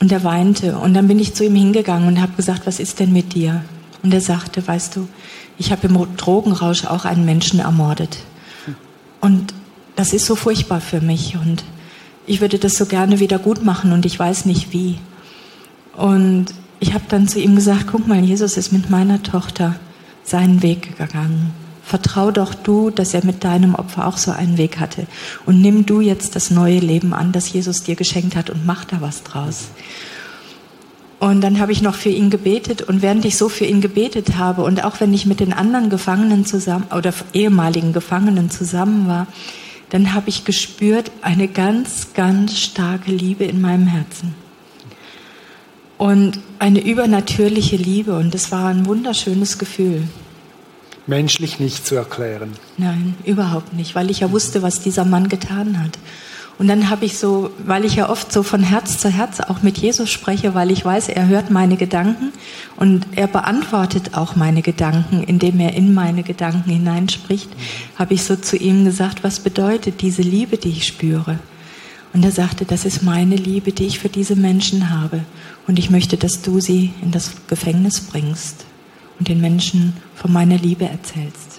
Und er weinte. Und dann bin ich zu ihm hingegangen und habe gesagt, was ist denn mit dir? Und er sagte, weißt du, ich habe im Drogenrausch auch einen Menschen ermordet. Und das ist so furchtbar für mich. Und ich würde das so gerne wieder gut machen und ich weiß nicht wie. Und ich habe dann zu ihm gesagt, guck mal, Jesus ist mit meiner Tochter seinen Weg gegangen. Vertrau doch du, dass er mit deinem Opfer auch so einen Weg hatte. Und nimm du jetzt das neue Leben an, das Jesus dir geschenkt hat und mach da was draus. Und dann habe ich noch für ihn gebetet und während ich so für ihn gebetet habe und auch wenn ich mit den anderen Gefangenen zusammen oder ehemaligen Gefangenen zusammen war, dann habe ich gespürt eine ganz, ganz starke Liebe in meinem Herzen. Und eine übernatürliche Liebe und es war ein wunderschönes Gefühl. Menschlich nicht zu erklären. Nein, überhaupt nicht, weil ich ja wusste, was dieser Mann getan hat. Und dann habe ich so, weil ich ja oft so von Herz zu Herz auch mit Jesus spreche, weil ich weiß, er hört meine Gedanken und er beantwortet auch meine Gedanken, indem er in meine Gedanken hineinspricht, habe ich so zu ihm gesagt, was bedeutet diese Liebe, die ich spüre? Und er sagte, das ist meine Liebe, die ich für diese Menschen habe. Und ich möchte, dass du sie in das Gefängnis bringst und den Menschen von meiner Liebe erzählst.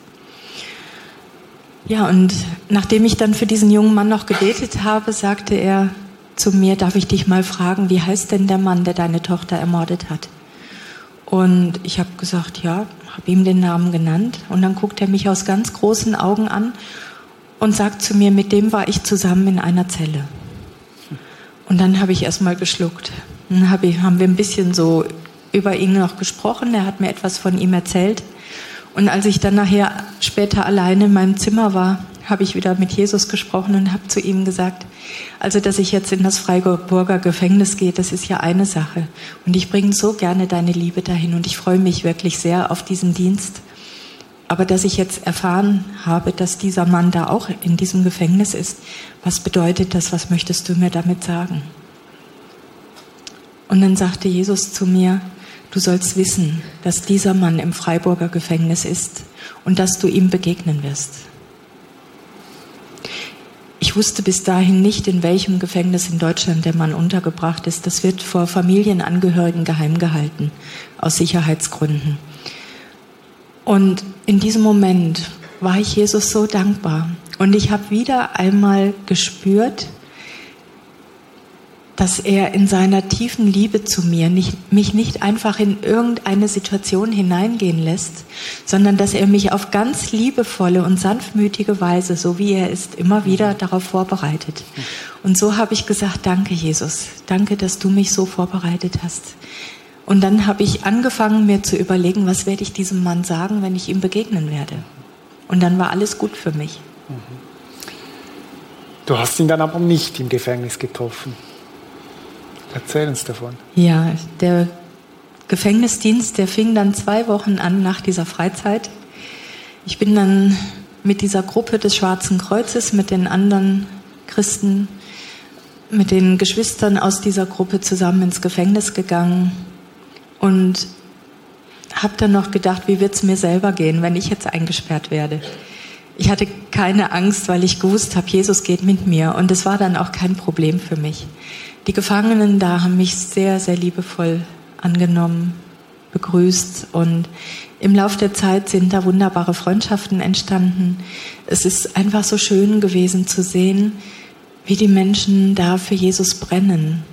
Ja, und nachdem ich dann für diesen jungen Mann noch gebetet habe, sagte er zu mir, darf ich dich mal fragen, wie heißt denn der Mann, der deine Tochter ermordet hat? Und ich habe gesagt, ja, habe ihm den Namen genannt. Und dann guckt er mich aus ganz großen Augen an und sagt zu mir, mit dem war ich zusammen in einer Zelle. Und dann habe ich erstmal geschluckt. Dann hab ich, haben wir ein bisschen so über ihn noch gesprochen. Er hat mir etwas von ihm erzählt. Und als ich dann nachher später alleine in meinem Zimmer war, habe ich wieder mit Jesus gesprochen und habe zu ihm gesagt, also dass ich jetzt in das Freiburger Gefängnis gehe, das ist ja eine Sache. Und ich bringe so gerne deine Liebe dahin und ich freue mich wirklich sehr auf diesen Dienst. Aber dass ich jetzt erfahren habe, dass dieser Mann da auch in diesem Gefängnis ist, was bedeutet das? Was möchtest du mir damit sagen? Und dann sagte Jesus zu mir, du sollst wissen, dass dieser Mann im Freiburger Gefängnis ist und dass du ihm begegnen wirst. Ich wusste bis dahin nicht, in welchem Gefängnis in Deutschland der Mann untergebracht ist. Das wird vor Familienangehörigen geheim gehalten, aus Sicherheitsgründen. Und in diesem Moment war ich Jesus so dankbar. Und ich habe wieder einmal gespürt, dass er in seiner tiefen Liebe zu mir nicht, mich nicht einfach in irgendeine Situation hineingehen lässt, sondern dass er mich auf ganz liebevolle und sanftmütige Weise, so wie er ist, immer wieder darauf vorbereitet. Und so habe ich gesagt, danke Jesus, danke, dass du mich so vorbereitet hast. Und dann habe ich angefangen, mir zu überlegen, was werde ich diesem Mann sagen, wenn ich ihm begegnen werde. Und dann war alles gut für mich. Du hast ihn dann aber nicht im Gefängnis getroffen. Erzähl uns davon. Ja, der Gefängnisdienst, der fing dann zwei Wochen an nach dieser Freizeit. Ich bin dann mit dieser Gruppe des Schwarzen Kreuzes, mit den anderen Christen, mit den Geschwistern aus dieser Gruppe zusammen ins Gefängnis gegangen und habe dann noch gedacht, wie wird es mir selber gehen, wenn ich jetzt eingesperrt werde. Ich hatte keine Angst, weil ich gewusst habe, Jesus geht mit mir und es war dann auch kein Problem für mich. Die Gefangenen da haben mich sehr, sehr liebevoll angenommen, begrüßt und im Laufe der Zeit sind da wunderbare Freundschaften entstanden. Es ist einfach so schön gewesen zu sehen, wie die Menschen da für Jesus brennen.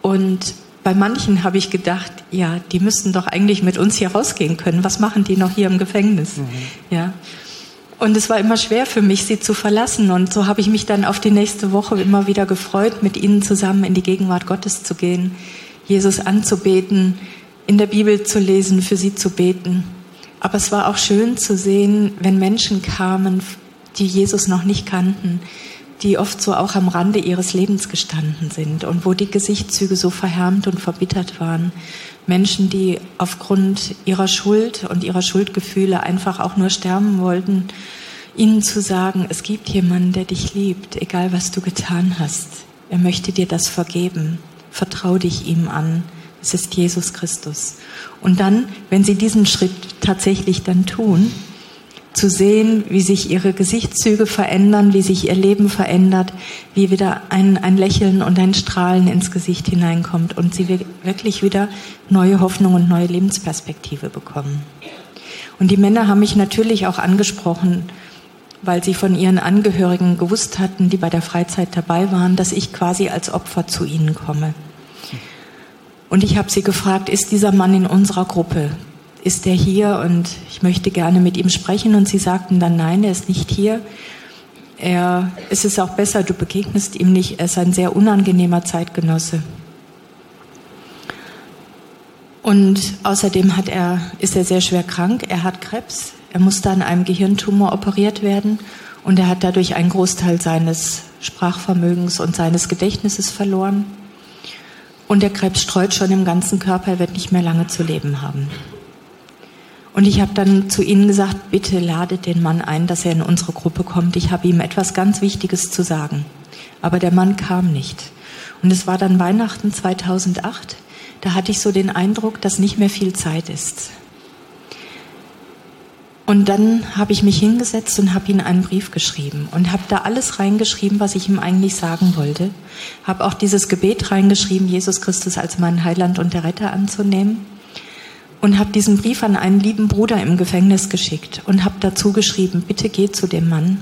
Und bei manchen habe ich gedacht, ja, die müssten doch eigentlich mit uns hier rausgehen können. Was machen die noch hier im Gefängnis? Mhm. Ja. Und es war immer schwer für mich, sie zu verlassen. Und so habe ich mich dann auf die nächste Woche immer wieder gefreut, mit ihnen zusammen in die Gegenwart Gottes zu gehen, Jesus anzubeten, in der Bibel zu lesen, für sie zu beten. Aber es war auch schön zu sehen, wenn Menschen kamen, die Jesus noch nicht kannten, die oft so auch am Rande ihres Lebens gestanden sind und wo die Gesichtszüge so verhärmt und verbittert waren. Menschen, die aufgrund ihrer Schuld und ihrer Schuldgefühle einfach auch nur sterben wollten, ihnen zu sagen, es gibt jemanden, der dich liebt, egal was du getan hast. Er möchte dir das vergeben. Vertrau dich ihm an. Es ist Jesus Christus. Und dann, wenn sie diesen Schritt tatsächlich dann tun, zu sehen, wie sich ihre Gesichtszüge verändern, wie sich ihr Leben verändert, wie wieder ein, ein Lächeln und ein Strahlen ins Gesicht hineinkommt und sie wirklich wieder neue Hoffnung und neue Lebensperspektive bekommen. Und die Männer haben mich natürlich auch angesprochen, weil sie von ihren Angehörigen gewusst hatten, die bei der Freizeit dabei waren, dass ich quasi als Opfer zu ihnen komme. Und ich habe sie gefragt, ist dieser Mann in unserer Gruppe? Ist er hier und ich möchte gerne mit ihm sprechen. Und sie sagten dann, nein, er ist nicht hier. Er, es ist auch besser, du begegnest ihm nicht. Er ist ein sehr unangenehmer Zeitgenosse. Und außerdem hat er, ist er sehr schwer krank. Er hat Krebs. Er musste an einem Gehirntumor operiert werden. Und er hat dadurch einen Großteil seines Sprachvermögens und seines Gedächtnisses verloren. Und der Krebs streut schon im ganzen Körper. Er wird nicht mehr lange zu leben haben. Und ich habe dann zu ihnen gesagt, bitte ladet den Mann ein, dass er in unsere Gruppe kommt. Ich habe ihm etwas ganz Wichtiges zu sagen. Aber der Mann kam nicht. Und es war dann Weihnachten 2008. Da hatte ich so den Eindruck, dass nicht mehr viel Zeit ist. Und dann habe ich mich hingesetzt und habe ihm einen Brief geschrieben und habe da alles reingeschrieben, was ich ihm eigentlich sagen wollte. Habe auch dieses Gebet reingeschrieben, Jesus Christus als meinen Heiland und der Retter anzunehmen und habe diesen Brief an einen lieben Bruder im Gefängnis geschickt und habe dazu geschrieben, bitte geh zu dem Mann,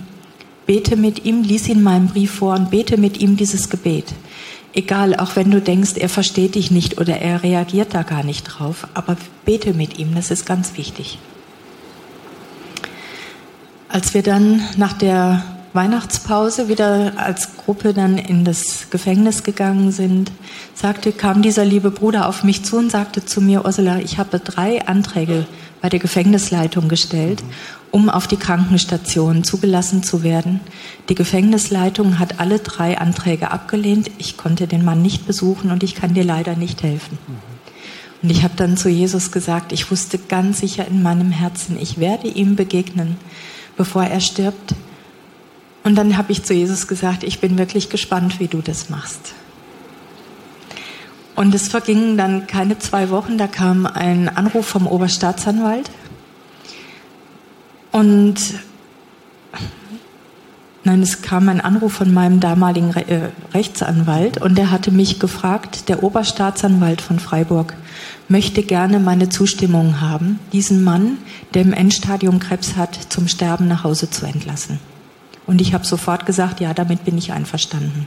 bete mit ihm, lies ihn meinen Brief vor und bete mit ihm dieses Gebet. Egal, auch wenn du denkst, er versteht dich nicht oder er reagiert da gar nicht drauf, aber bete mit ihm, das ist ganz wichtig. Als wir dann nach der Weihnachtspause wieder als Gruppe dann in das Gefängnis gegangen sind, sagte, kam dieser liebe Bruder auf mich zu und sagte zu mir, Ursula, ich habe drei Anträge bei der Gefängnisleitung gestellt, um auf die Krankenstation zugelassen zu werden. Die Gefängnisleitung hat alle drei Anträge abgelehnt. Ich konnte den Mann nicht besuchen und ich kann dir leider nicht helfen. Und ich habe dann zu Jesus gesagt, ich wusste ganz sicher in meinem Herzen, ich werde ihm begegnen bevor er stirbt. Und dann habe ich zu Jesus gesagt, ich bin wirklich gespannt, wie du das machst. Und es vergingen dann keine zwei Wochen, da kam ein Anruf vom Oberstaatsanwalt. Und nein, es kam ein Anruf von meinem damaligen Re äh, Rechtsanwalt und der hatte mich gefragt, der Oberstaatsanwalt von Freiburg, möchte gerne meine Zustimmung haben, diesen Mann, der im Endstadium Krebs hat, zum Sterben nach Hause zu entlassen. Und ich habe sofort gesagt, ja, damit bin ich einverstanden.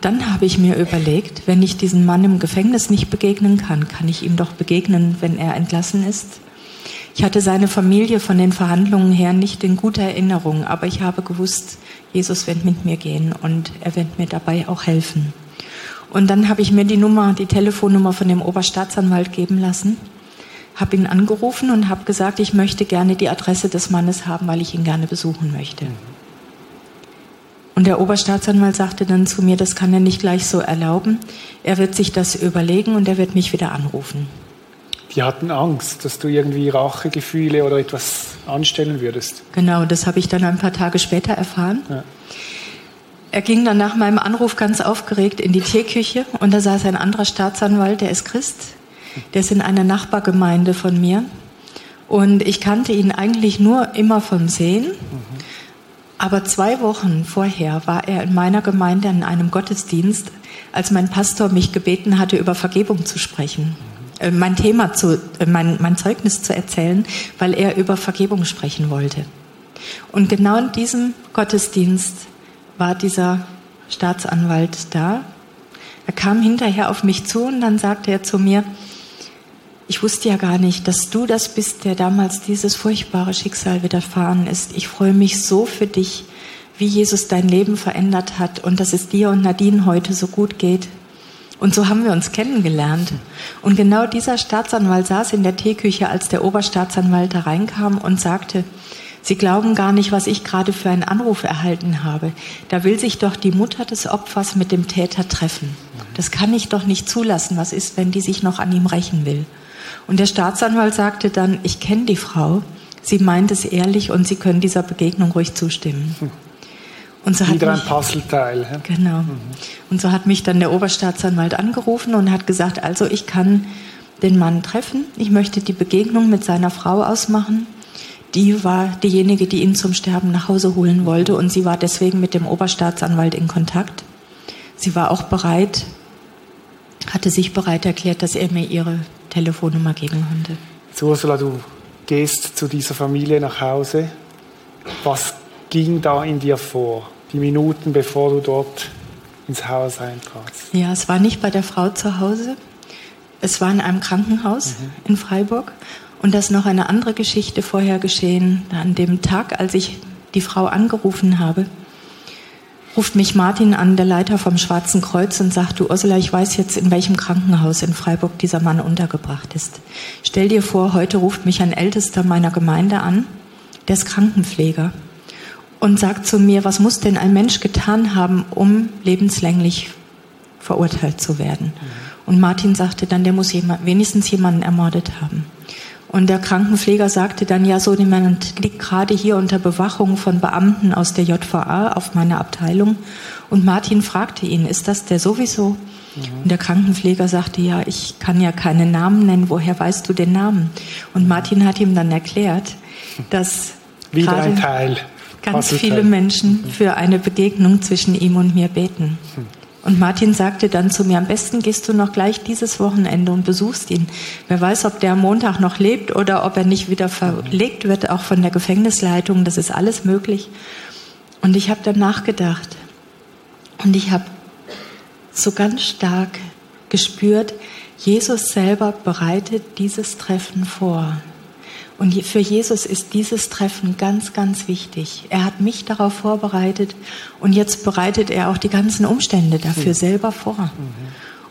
Dann habe ich mir überlegt, wenn ich diesen Mann im Gefängnis nicht begegnen kann, kann ich ihm doch begegnen, wenn er entlassen ist. Ich hatte seine Familie von den Verhandlungen her nicht in guter Erinnerung, aber ich habe gewusst, Jesus wird mit mir gehen und er wird mir dabei auch helfen. Und dann habe ich mir die Nummer, die Telefonnummer von dem Oberstaatsanwalt geben lassen, habe ihn angerufen und habe gesagt, ich möchte gerne die Adresse des Mannes haben, weil ich ihn gerne besuchen möchte. Und der Oberstaatsanwalt sagte dann zu mir, das kann er nicht gleich so erlauben. Er wird sich das überlegen und er wird mich wieder anrufen. Die hatten Angst, dass du irgendwie Rachegefühle oder etwas anstellen würdest. Genau, das habe ich dann ein paar Tage später erfahren. Ja. Er ging dann nach meinem Anruf ganz aufgeregt in die Teeküche und da saß ein anderer Staatsanwalt, der ist Christ, der ist in einer Nachbargemeinde von mir. Und ich kannte ihn eigentlich nur immer vom Sehen. Aber zwei Wochen vorher war er in meiner Gemeinde in einem Gottesdienst, als mein Pastor mich gebeten hatte, über Vergebung zu sprechen. Äh, mein Thema zu, äh, mein, mein Zeugnis zu erzählen, weil er über Vergebung sprechen wollte. Und genau in diesem Gottesdienst war dieser Staatsanwalt da. Er kam hinterher auf mich zu und dann sagte er zu mir, ich wusste ja gar nicht, dass du das bist, der damals dieses furchtbare Schicksal widerfahren ist. Ich freue mich so für dich, wie Jesus dein Leben verändert hat und dass es dir und Nadine heute so gut geht. Und so haben wir uns kennengelernt. Und genau dieser Staatsanwalt saß in der Teeküche, als der Oberstaatsanwalt da reinkam und sagte, Sie glauben gar nicht, was ich gerade für einen Anruf erhalten habe. Da will sich doch die Mutter des Opfers mit dem Täter treffen. Das kann ich doch nicht zulassen. Was ist, wenn die sich noch an ihm rächen will? Und der Staatsanwalt sagte dann, ich kenne die Frau. Sie meint es ehrlich und Sie können dieser Begegnung ruhig zustimmen. Und so Wieder mich, ein Puzzleteil. Ja? Genau. Mhm. Und so hat mich dann der Oberstaatsanwalt angerufen und hat gesagt, also ich kann den Mann treffen. Ich möchte die Begegnung mit seiner Frau ausmachen die war diejenige, die ihn zum Sterben nach Hause holen wollte und sie war deswegen mit dem Oberstaatsanwalt in Kontakt. Sie war auch bereit, hatte sich bereit erklärt, dass er mir ihre Telefonnummer geben konnte. So, Ursula, du gehst zu dieser Familie nach Hause. Was ging da in dir vor, die Minuten bevor du dort ins Haus eintratst? Ja, es war nicht bei der Frau zu Hause. Es war in einem Krankenhaus mhm. in Freiburg. Und da ist noch eine andere Geschichte vorher geschehen. An dem Tag, als ich die Frau angerufen habe, ruft mich Martin an, der Leiter vom Schwarzen Kreuz, und sagt, du Ursula, ich weiß jetzt, in welchem Krankenhaus in Freiburg dieser Mann untergebracht ist. Stell dir vor, heute ruft mich ein Ältester meiner Gemeinde an, der ist Krankenpfleger, und sagt zu mir, was muss denn ein Mensch getan haben, um lebenslänglich verurteilt zu werden? Und Martin sagte dann, der muss jemand, wenigstens jemanden ermordet haben. Und der Krankenpfleger sagte dann, ja, so jemand liegt gerade hier unter Bewachung von Beamten aus der JVA auf meiner Abteilung. Und Martin fragte ihn, ist das der sowieso? Mhm. Und der Krankenpfleger sagte, ja, ich kann ja keinen Namen nennen, woher weißt du den Namen? Und Martin hat ihm dann erklärt, dass Wieder ein Teil. ganz viele Menschen für eine Begegnung zwischen ihm und mir beten. Und Martin sagte dann zu mir, am besten gehst du noch gleich dieses Wochenende und besuchst ihn. Wer weiß, ob der am Montag noch lebt oder ob er nicht wieder verlegt wird, auch von der Gefängnisleitung. Das ist alles möglich. Und ich habe dann nachgedacht. Und ich habe so ganz stark gespürt, Jesus selber bereitet dieses Treffen vor. Und für Jesus ist dieses Treffen ganz, ganz wichtig. Er hat mich darauf vorbereitet und jetzt bereitet er auch die ganzen Umstände dafür mhm. selber vor. Mhm.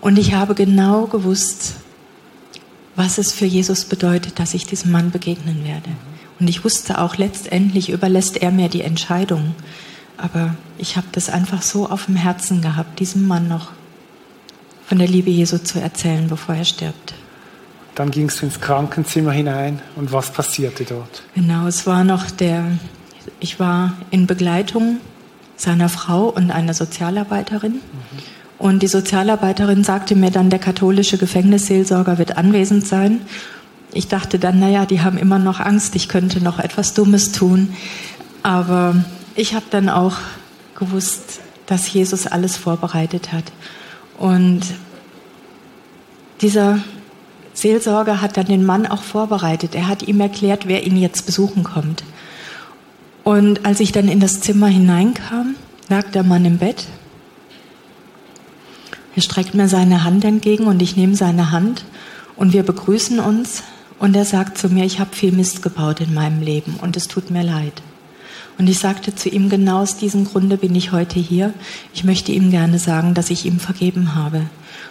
Und ich habe genau gewusst, was es für Jesus bedeutet, dass ich diesem Mann begegnen werde. Mhm. Und ich wusste auch, letztendlich überlässt er mir die Entscheidung. Aber ich habe das einfach so auf dem Herzen gehabt, diesem Mann noch von der Liebe Jesu zu erzählen, bevor er stirbt. Dann gingst du ins Krankenzimmer hinein und was passierte dort? Genau, es war noch der, ich war in Begleitung seiner Frau und einer Sozialarbeiterin. Mhm. Und die Sozialarbeiterin sagte mir dann, der katholische Gefängnisseelsorger wird anwesend sein. Ich dachte dann, naja, die haben immer noch Angst, ich könnte noch etwas Dummes tun. Aber ich habe dann auch gewusst, dass Jesus alles vorbereitet hat. Und dieser Seelsorger hat dann den Mann auch vorbereitet. Er hat ihm erklärt, wer ihn jetzt besuchen kommt. Und als ich dann in das Zimmer hineinkam, lag der Mann im Bett. Er streckt mir seine Hand entgegen und ich nehme seine Hand und wir begrüßen uns und er sagt zu mir, ich habe viel Mist gebaut in meinem Leben und es tut mir leid. Und ich sagte zu ihm, genau aus diesem Grunde bin ich heute hier. Ich möchte ihm gerne sagen, dass ich ihm vergeben habe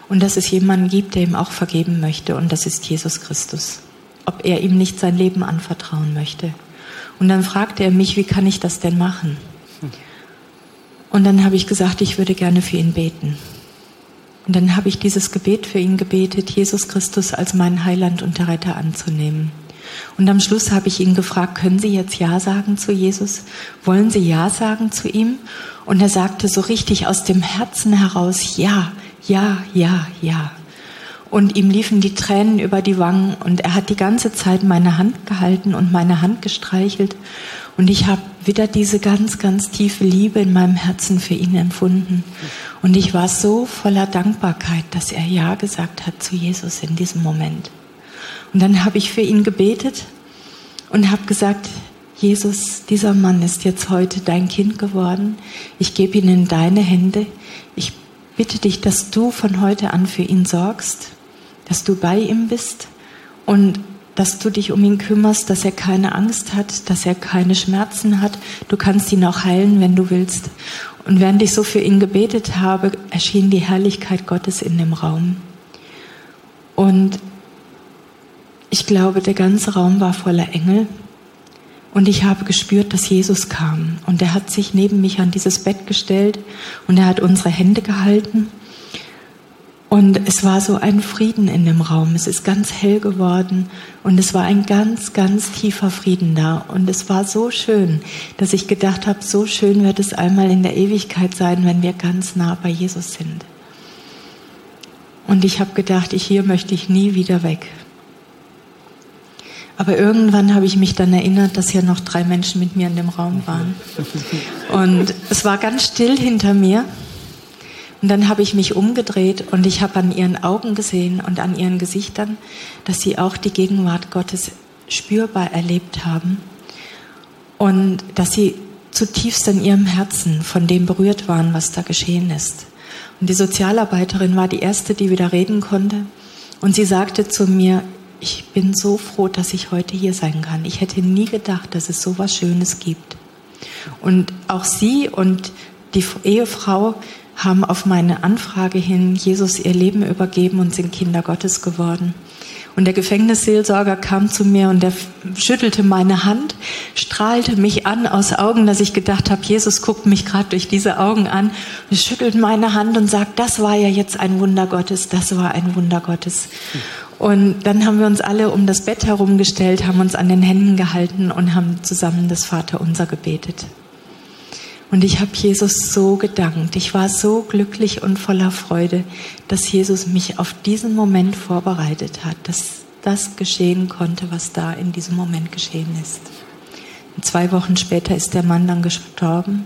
und dass es jemanden gibt, der ihm auch vergeben möchte und das ist Jesus Christus. Ob er ihm nicht sein Leben anvertrauen möchte. Und dann fragte er mich, wie kann ich das denn machen? Und dann habe ich gesagt, ich würde gerne für ihn beten. Und dann habe ich dieses Gebet für ihn gebetet, Jesus Christus als meinen Heiland und der Retter anzunehmen. Und am Schluss habe ich ihn gefragt, können Sie jetzt Ja sagen zu Jesus? Wollen Sie Ja sagen zu ihm? Und er sagte so richtig aus dem Herzen heraus, ja, ja, ja, ja. Und ihm liefen die Tränen über die Wangen und er hat die ganze Zeit meine Hand gehalten und meine Hand gestreichelt. Und ich habe wieder diese ganz, ganz tiefe Liebe in meinem Herzen für ihn empfunden. Und ich war so voller Dankbarkeit, dass er Ja gesagt hat zu Jesus in diesem Moment. Und dann habe ich für ihn gebetet und habe gesagt, Jesus, dieser Mann ist jetzt heute dein Kind geworden. Ich gebe ihn in deine Hände. Ich bitte dich, dass du von heute an für ihn sorgst, dass du bei ihm bist und dass du dich um ihn kümmerst, dass er keine Angst hat, dass er keine Schmerzen hat. Du kannst ihn auch heilen, wenn du willst. Und während ich so für ihn gebetet habe, erschien die Herrlichkeit Gottes in dem Raum. Und ich glaube, der ganze Raum war voller Engel. Und ich habe gespürt, dass Jesus kam. Und er hat sich neben mich an dieses Bett gestellt und er hat unsere Hände gehalten. Und es war so ein Frieden in dem Raum. Es ist ganz hell geworden und es war ein ganz, ganz tiefer Frieden da. Und es war so schön, dass ich gedacht habe, so schön wird es einmal in der Ewigkeit sein, wenn wir ganz nah bei Jesus sind. Und ich habe gedacht, hier möchte ich nie wieder weg. Aber irgendwann habe ich mich dann erinnert, dass hier noch drei Menschen mit mir in dem Raum waren. Und es war ganz still hinter mir. Und dann habe ich mich umgedreht und ich habe an ihren Augen gesehen und an ihren Gesichtern, dass sie auch die Gegenwart Gottes spürbar erlebt haben und dass sie zutiefst in ihrem Herzen von dem berührt waren, was da geschehen ist. Und die Sozialarbeiterin war die erste, die wieder reden konnte. Und sie sagte zu mir, ich bin so froh, dass ich heute hier sein kann. Ich hätte nie gedacht, dass es so was Schönes gibt. Und auch sie und die Ehefrau haben auf meine Anfrage hin Jesus ihr Leben übergeben und sind Kinder Gottes geworden. Und der Gefängnisseelsorger kam zu mir und er schüttelte meine Hand, strahlte mich an aus Augen, dass ich gedacht habe, Jesus guckt mich gerade durch diese Augen an schüttelt meine Hand und sagt, das war ja jetzt ein Wunder Gottes, das war ein Wunder Gottes. Und dann haben wir uns alle um das Bett herumgestellt, haben uns an den Händen gehalten und haben zusammen das Vaterunser gebetet. Und ich habe Jesus so gedankt. Ich war so glücklich und voller Freude, dass Jesus mich auf diesen Moment vorbereitet hat, dass das geschehen konnte, was da in diesem Moment geschehen ist. Und zwei Wochen später ist der Mann dann gestorben.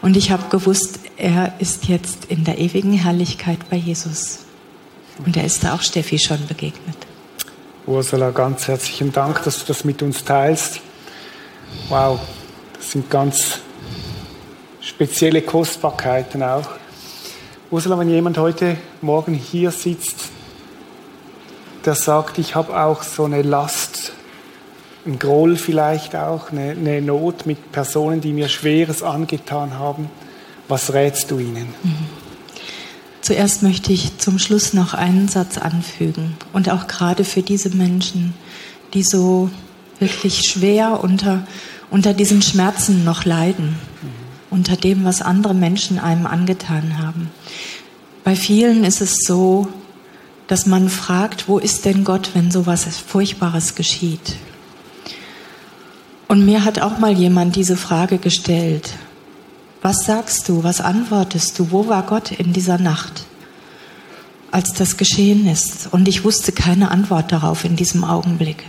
Und ich habe gewusst, er ist jetzt in der ewigen Herrlichkeit bei Jesus. Und er ist da auch Steffi schon begegnet. Ursula, ganz herzlichen Dank, dass du das mit uns teilst. Wow, das sind ganz spezielle Kostbarkeiten auch. Ursula, wenn jemand heute Morgen hier sitzt, der sagt, ich habe auch so eine Last, ein Groll vielleicht auch, eine, eine, Not mit Personen, die mir Schweres angetan haben, was rätst du ihnen? Mhm. Zuerst möchte ich zum Schluss noch einen Satz anfügen und auch gerade für diese Menschen, die so wirklich schwer unter, unter diesen Schmerzen noch leiden, unter dem, was andere Menschen einem angetan haben. Bei vielen ist es so, dass man fragt, wo ist denn Gott, wenn so etwas Furchtbares geschieht? Und mir hat auch mal jemand diese Frage gestellt. Was sagst du? Was antwortest du? Wo war Gott in dieser Nacht, als das geschehen ist? Und ich wusste keine Antwort darauf in diesem Augenblick.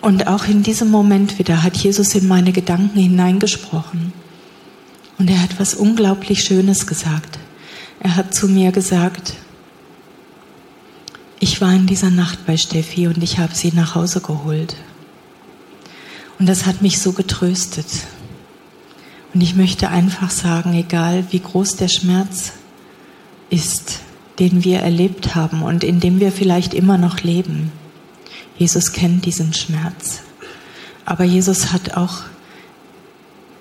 Und auch in diesem Moment wieder hat Jesus in meine Gedanken hineingesprochen. Und er hat was unglaublich Schönes gesagt. Er hat zu mir gesagt, ich war in dieser Nacht bei Steffi und ich habe sie nach Hause geholt. Und das hat mich so getröstet. Und ich möchte einfach sagen, egal wie groß der Schmerz ist, den wir erlebt haben und in dem wir vielleicht immer noch leben, Jesus kennt diesen Schmerz. Aber Jesus hat auch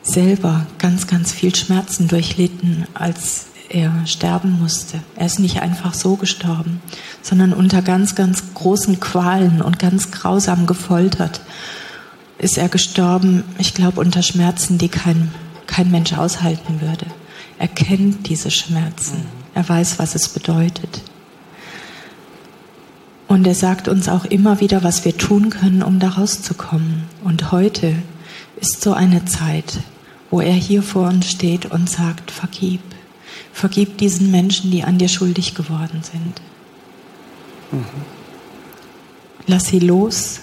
selber ganz, ganz viel Schmerzen durchlitten, als er sterben musste. Er ist nicht einfach so gestorben, sondern unter ganz, ganz großen Qualen und ganz grausam gefoltert ist er gestorben, ich glaube, unter Schmerzen, die kein, kein Mensch aushalten würde. Er kennt diese Schmerzen. Er weiß, was es bedeutet. Und er sagt uns auch immer wieder, was wir tun können, um da rauszukommen. Und heute ist so eine Zeit, wo er hier vor uns steht und sagt, vergib. Vergib diesen Menschen, die an dir schuldig geworden sind. Mhm. Lass sie los.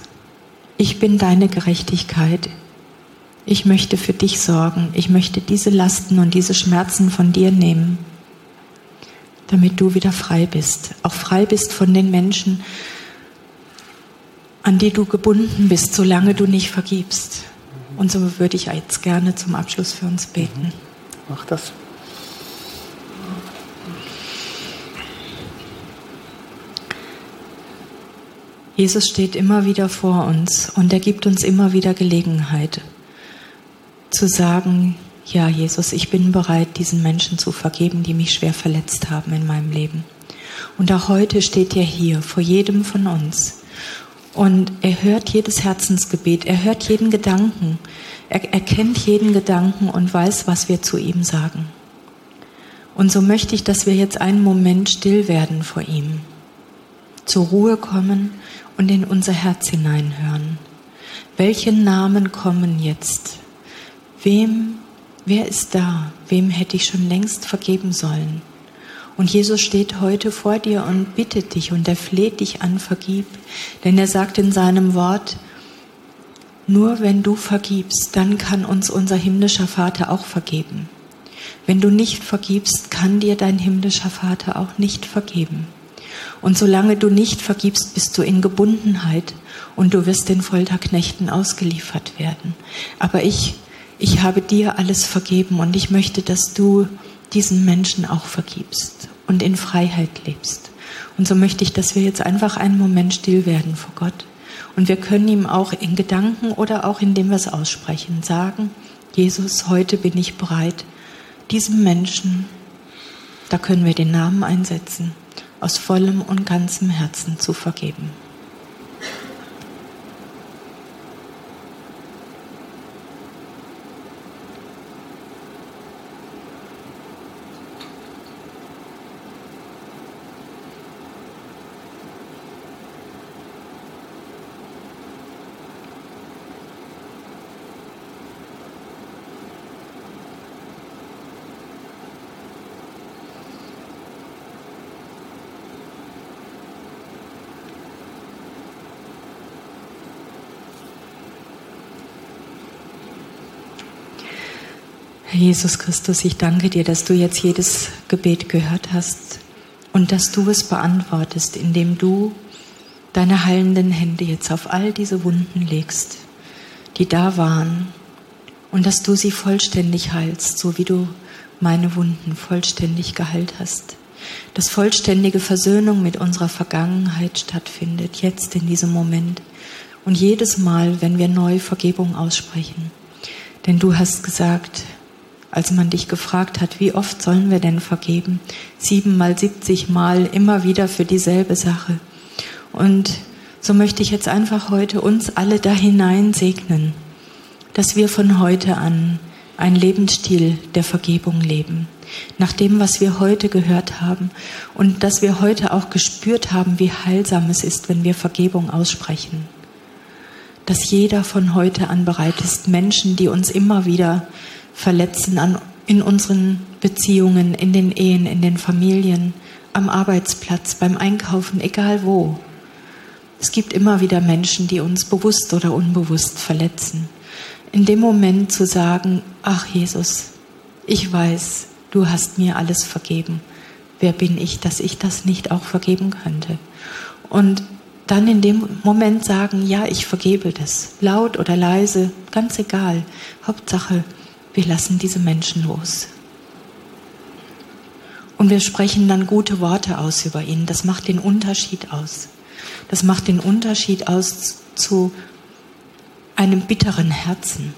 Ich bin deine Gerechtigkeit. Ich möchte für dich sorgen. Ich möchte diese Lasten und diese Schmerzen von dir nehmen damit du wieder frei bist. Auch frei bist von den Menschen, an die du gebunden bist, solange du nicht vergibst. Und so würde ich jetzt gerne zum Abschluss für uns beten. Mach das. Jesus steht immer wieder vor uns und er gibt uns immer wieder Gelegenheit zu sagen, ja, Jesus, ich bin bereit, diesen Menschen zu vergeben, die mich schwer verletzt haben in meinem Leben. Und auch heute steht er hier vor jedem von uns. Und er hört jedes Herzensgebet, er hört jeden Gedanken, er erkennt jeden Gedanken und weiß, was wir zu ihm sagen. Und so möchte ich, dass wir jetzt einen Moment still werden vor ihm, zur Ruhe kommen und in unser Herz hineinhören. Welche Namen kommen jetzt? Wem Wer ist da? Wem hätte ich schon längst vergeben sollen? Und Jesus steht heute vor dir und bittet dich und er fleht dich an, vergib. Denn er sagt in seinem Wort, nur wenn du vergibst, dann kann uns unser himmlischer Vater auch vergeben. Wenn du nicht vergibst, kann dir dein himmlischer Vater auch nicht vergeben. Und solange du nicht vergibst, bist du in Gebundenheit und du wirst den Folterknechten ausgeliefert werden. Aber ich ich habe dir alles vergeben und ich möchte, dass du diesen Menschen auch vergibst und in Freiheit lebst. Und so möchte ich, dass wir jetzt einfach einen Moment still werden vor Gott. Und wir können ihm auch in Gedanken oder auch indem wir es aussprechen sagen, Jesus, heute bin ich bereit, diesem Menschen, da können wir den Namen einsetzen, aus vollem und ganzem Herzen zu vergeben. Jesus Christus, ich danke dir, dass du jetzt jedes Gebet gehört hast und dass du es beantwortest, indem du deine heilenden Hände jetzt auf all diese Wunden legst, die da waren und dass du sie vollständig heilst, so wie du meine Wunden vollständig geheilt hast. Dass vollständige Versöhnung mit unserer Vergangenheit stattfindet, jetzt in diesem Moment und jedes Mal, wenn wir neu Vergebung aussprechen. Denn du hast gesagt, als man dich gefragt hat, wie oft sollen wir denn vergeben? Siebenmal, siebzig Mal, immer wieder für dieselbe Sache. Und so möchte ich jetzt einfach heute uns alle da hinein segnen, dass wir von heute an einen Lebensstil der Vergebung leben. Nach dem, was wir heute gehört haben und dass wir heute auch gespürt haben, wie heilsam es ist, wenn wir Vergebung aussprechen. Dass jeder von heute an bereit ist, Menschen, die uns immer wieder verletzen an, in unseren Beziehungen, in den Ehen, in den Familien, am Arbeitsplatz, beim Einkaufen, egal wo. Es gibt immer wieder Menschen, die uns bewusst oder unbewusst verletzen. In dem Moment zu sagen, ach Jesus, ich weiß, du hast mir alles vergeben. Wer bin ich, dass ich das nicht auch vergeben könnte? Und dann in dem Moment sagen, ja, ich vergebe das, laut oder leise, ganz egal. Hauptsache, wir lassen diese Menschen los. Und wir sprechen dann gute Worte aus über ihn. Das macht den Unterschied aus. Das macht den Unterschied aus zu einem bitteren Herzen.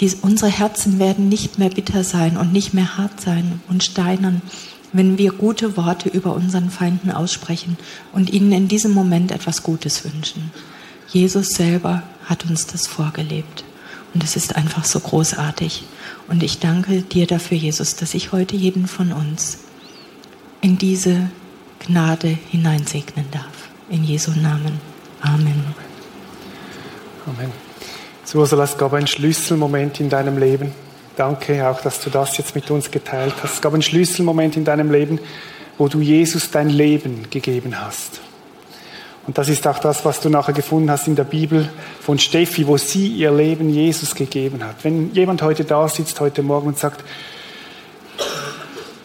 Dies, unsere Herzen werden nicht mehr bitter sein und nicht mehr hart sein und steinern, wenn wir gute Worte über unseren Feinden aussprechen und ihnen in diesem Moment etwas Gutes wünschen. Jesus selber hat uns das vorgelebt. Und es ist einfach so großartig. Und ich danke dir dafür, Jesus, dass ich heute jeden von uns in diese Gnade hineinsegnen darf. In Jesu Namen. Amen. Amen. So, Ursula, es gab einen Schlüsselmoment in deinem Leben. Danke auch, dass du das jetzt mit uns geteilt hast. Es gab einen Schlüsselmoment in deinem Leben, wo du Jesus dein Leben gegeben hast. Und das ist auch das, was du nachher gefunden hast in der Bibel von Steffi, wo sie ihr Leben Jesus gegeben hat. Wenn jemand heute da sitzt, heute Morgen und sagt,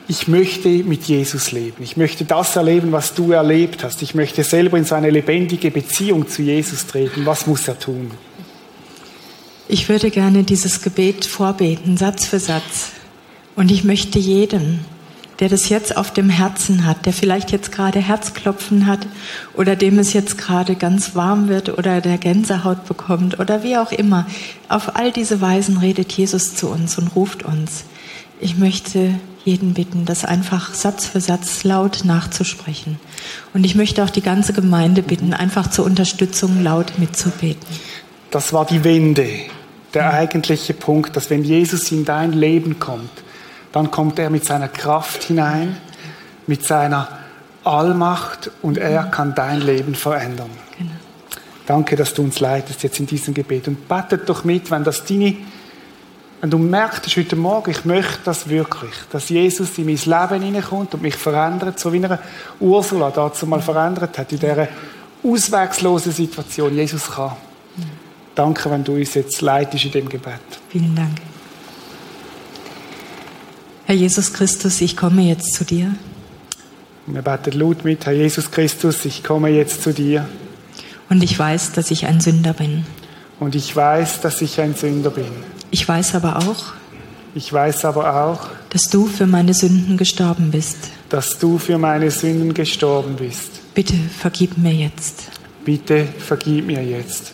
ich möchte mit Jesus leben. Ich möchte das erleben, was du erlebt hast. Ich möchte selber in so eine lebendige Beziehung zu Jesus treten. Was muss er tun? Ich würde gerne dieses Gebet vorbeten, Satz für Satz. Und ich möchte jedem, der das jetzt auf dem Herzen hat, der vielleicht jetzt gerade Herzklopfen hat oder dem es jetzt gerade ganz warm wird oder der Gänsehaut bekommt oder wie auch immer. Auf all diese Weisen redet Jesus zu uns und ruft uns. Ich möchte jeden bitten, das einfach Satz für Satz laut nachzusprechen. Und ich möchte auch die ganze Gemeinde bitten, einfach zur Unterstützung laut mitzubeten. Das war die Wende, der eigentliche Punkt, dass wenn Jesus in dein Leben kommt, dann kommt er mit seiner Kraft hinein, mit seiner Allmacht und er kann dein Leben verändern. Genau. Danke, dass du uns leitest jetzt in diesem Gebet und betet doch mit, wenn das deine, wenn du merkst heute Morgen, ich möchte das wirklich, dass Jesus in mein Leben hineinkommt und mich verändert, so wie er Ursula dazu mal verändert hat, in dieser auswegslosen Situation. Jesus kann. Danke, wenn du uns jetzt leitest in dem Gebet. Vielen Dank. Herr Jesus Christus, ich komme jetzt zu dir. Wir beten laut mit, Herr Jesus Christus, ich komme jetzt zu dir. Und ich weiß, dass ich ein Sünder bin. Und ich weiß, dass ich ein Sünder bin. Ich weiß aber auch, ich weiß aber auch, dass du für meine Sünden gestorben bist. Dass du für meine Sünden gestorben bist. Bitte vergib mir jetzt. Bitte vergib mir jetzt.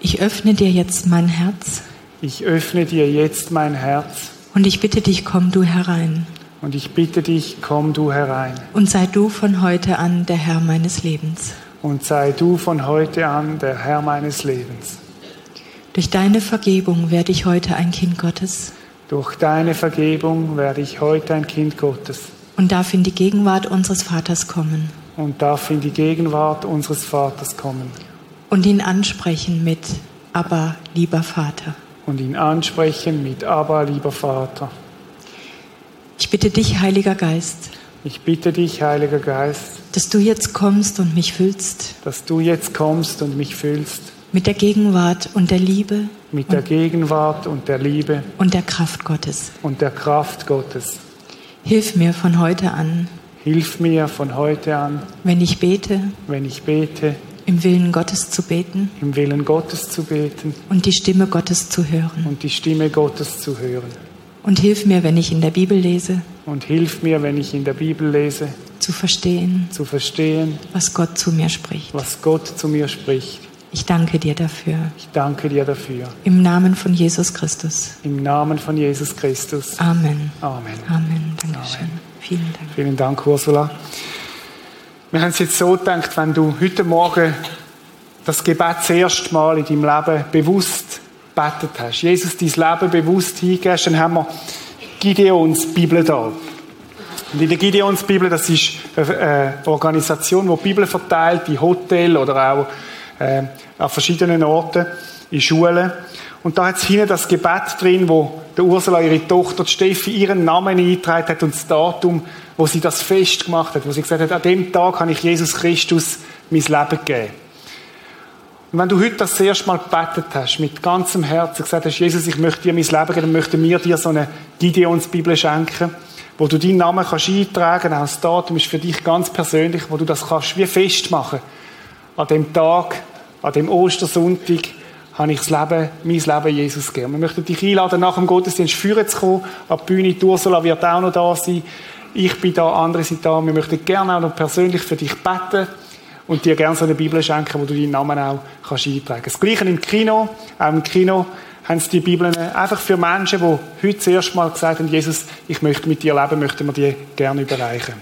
Ich öffne dir jetzt mein Herz. Ich öffne dir jetzt mein Herz. Und ich bitte dich, komm du herein. Und ich bitte dich, komm du herein. Und sei du von heute an der Herr meines Lebens. Und sei du von heute an der Herr meines Lebens. Durch deine Vergebung werde ich heute ein Kind Gottes. Durch deine Vergebung werde ich heute ein Kind Gottes. Und darf in die Gegenwart unseres Vaters kommen. Und darf in die Gegenwart unseres Vaters kommen. Und ihn ansprechen mit, aber lieber Vater und ihn ansprechen mit Aber, lieber Vater. Ich bitte dich, Heiliger Geist. Ich bitte dich, Heiliger Geist, dass du jetzt kommst und mich füllst. Dass du jetzt kommst und mich füllst. Mit der Gegenwart und der Liebe. Mit der Gegenwart und der Liebe. Und der Kraft Gottes. Und der Kraft Gottes. Hilf mir von heute an. Hilf mir von heute an. Wenn ich bete. Wenn ich bete im Willen Gottes zu beten im Willen Gottes zu beten und die Stimme Gottes zu hören. und die Stimme Gottes zu hören. Und hilf mir, wenn ich in der Bibel lese, Und hilf mir, wenn ich in der Bibel lese, zu verstehen, zu verstehen, was Gott zu mir spricht. was Gott zu mir spricht. Ich danke dir dafür. Ich danke dir dafür. Im Namen von Jesus Christus. Im Namen von Jesus Christus. Amen. Amen. Amen. Dankeschön. Vielen Dank. Vielen Dank, Ursula. Wir haben es jetzt so gedacht, wenn du heute Morgen das Gebet das erste Mal in deinem Leben bewusst betet hast, Jesus dein Leben bewusst hingehst, dann haben wir Gideons Bibel da. Und in der Gideons Bibel, das ist eine Organisation, die die Bibel verteilt, in Hotels oder auch äh, an verschiedenen Orten, in Schulen. Und da hat es hinten das Gebet drin, wo der Ursula, ihre Tochter die Steffi, ihren Namen eingetragen hat und das Datum, wo sie das Fest gemacht hat, wo sie gesagt hat, an dem Tag kann ich Jesus Christus mein Leben geben. Und wenn du heute das erste Mal gebetet hast, mit ganzem Herzen gesagt hast, Jesus, ich möchte dir mein Leben geben, dann möchten wir dir so eine Gideons-Bibel schenken, wo du deinen Namen kannst eintragen, auch das Datum ist für dich ganz persönlich, wo du das kannst wie festmachen. An dem Tag, an dem Ostersonntag, habe ich das Leben, mein Leben Jesus gegeben. Wir möchten dich einladen, nach dem Gottesdienst führen zu kommen. An die Bühne, die Ursula wird auch noch da sein. Ich bin da, andere sind da. Wir möchten gerne auch noch persönlich für dich beten und dir gerne so eine Bibel schenken, wo du deinen Namen auch kannst eintragen kannst. Das Gleiche im Kino. Auch im Kino haben sie die Bibeln einfach für Menschen, die heute das erste Mal gesagt haben, Jesus, ich möchte mit dir leben, möchten wir die gerne überreichen.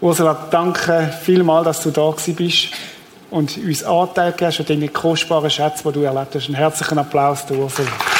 Ursula, danke vielmals, dass du da bist und uns Anteil hast an deine kostbaren Schätze, die du erlebt hast. Einen herzlichen Applaus, Ursula.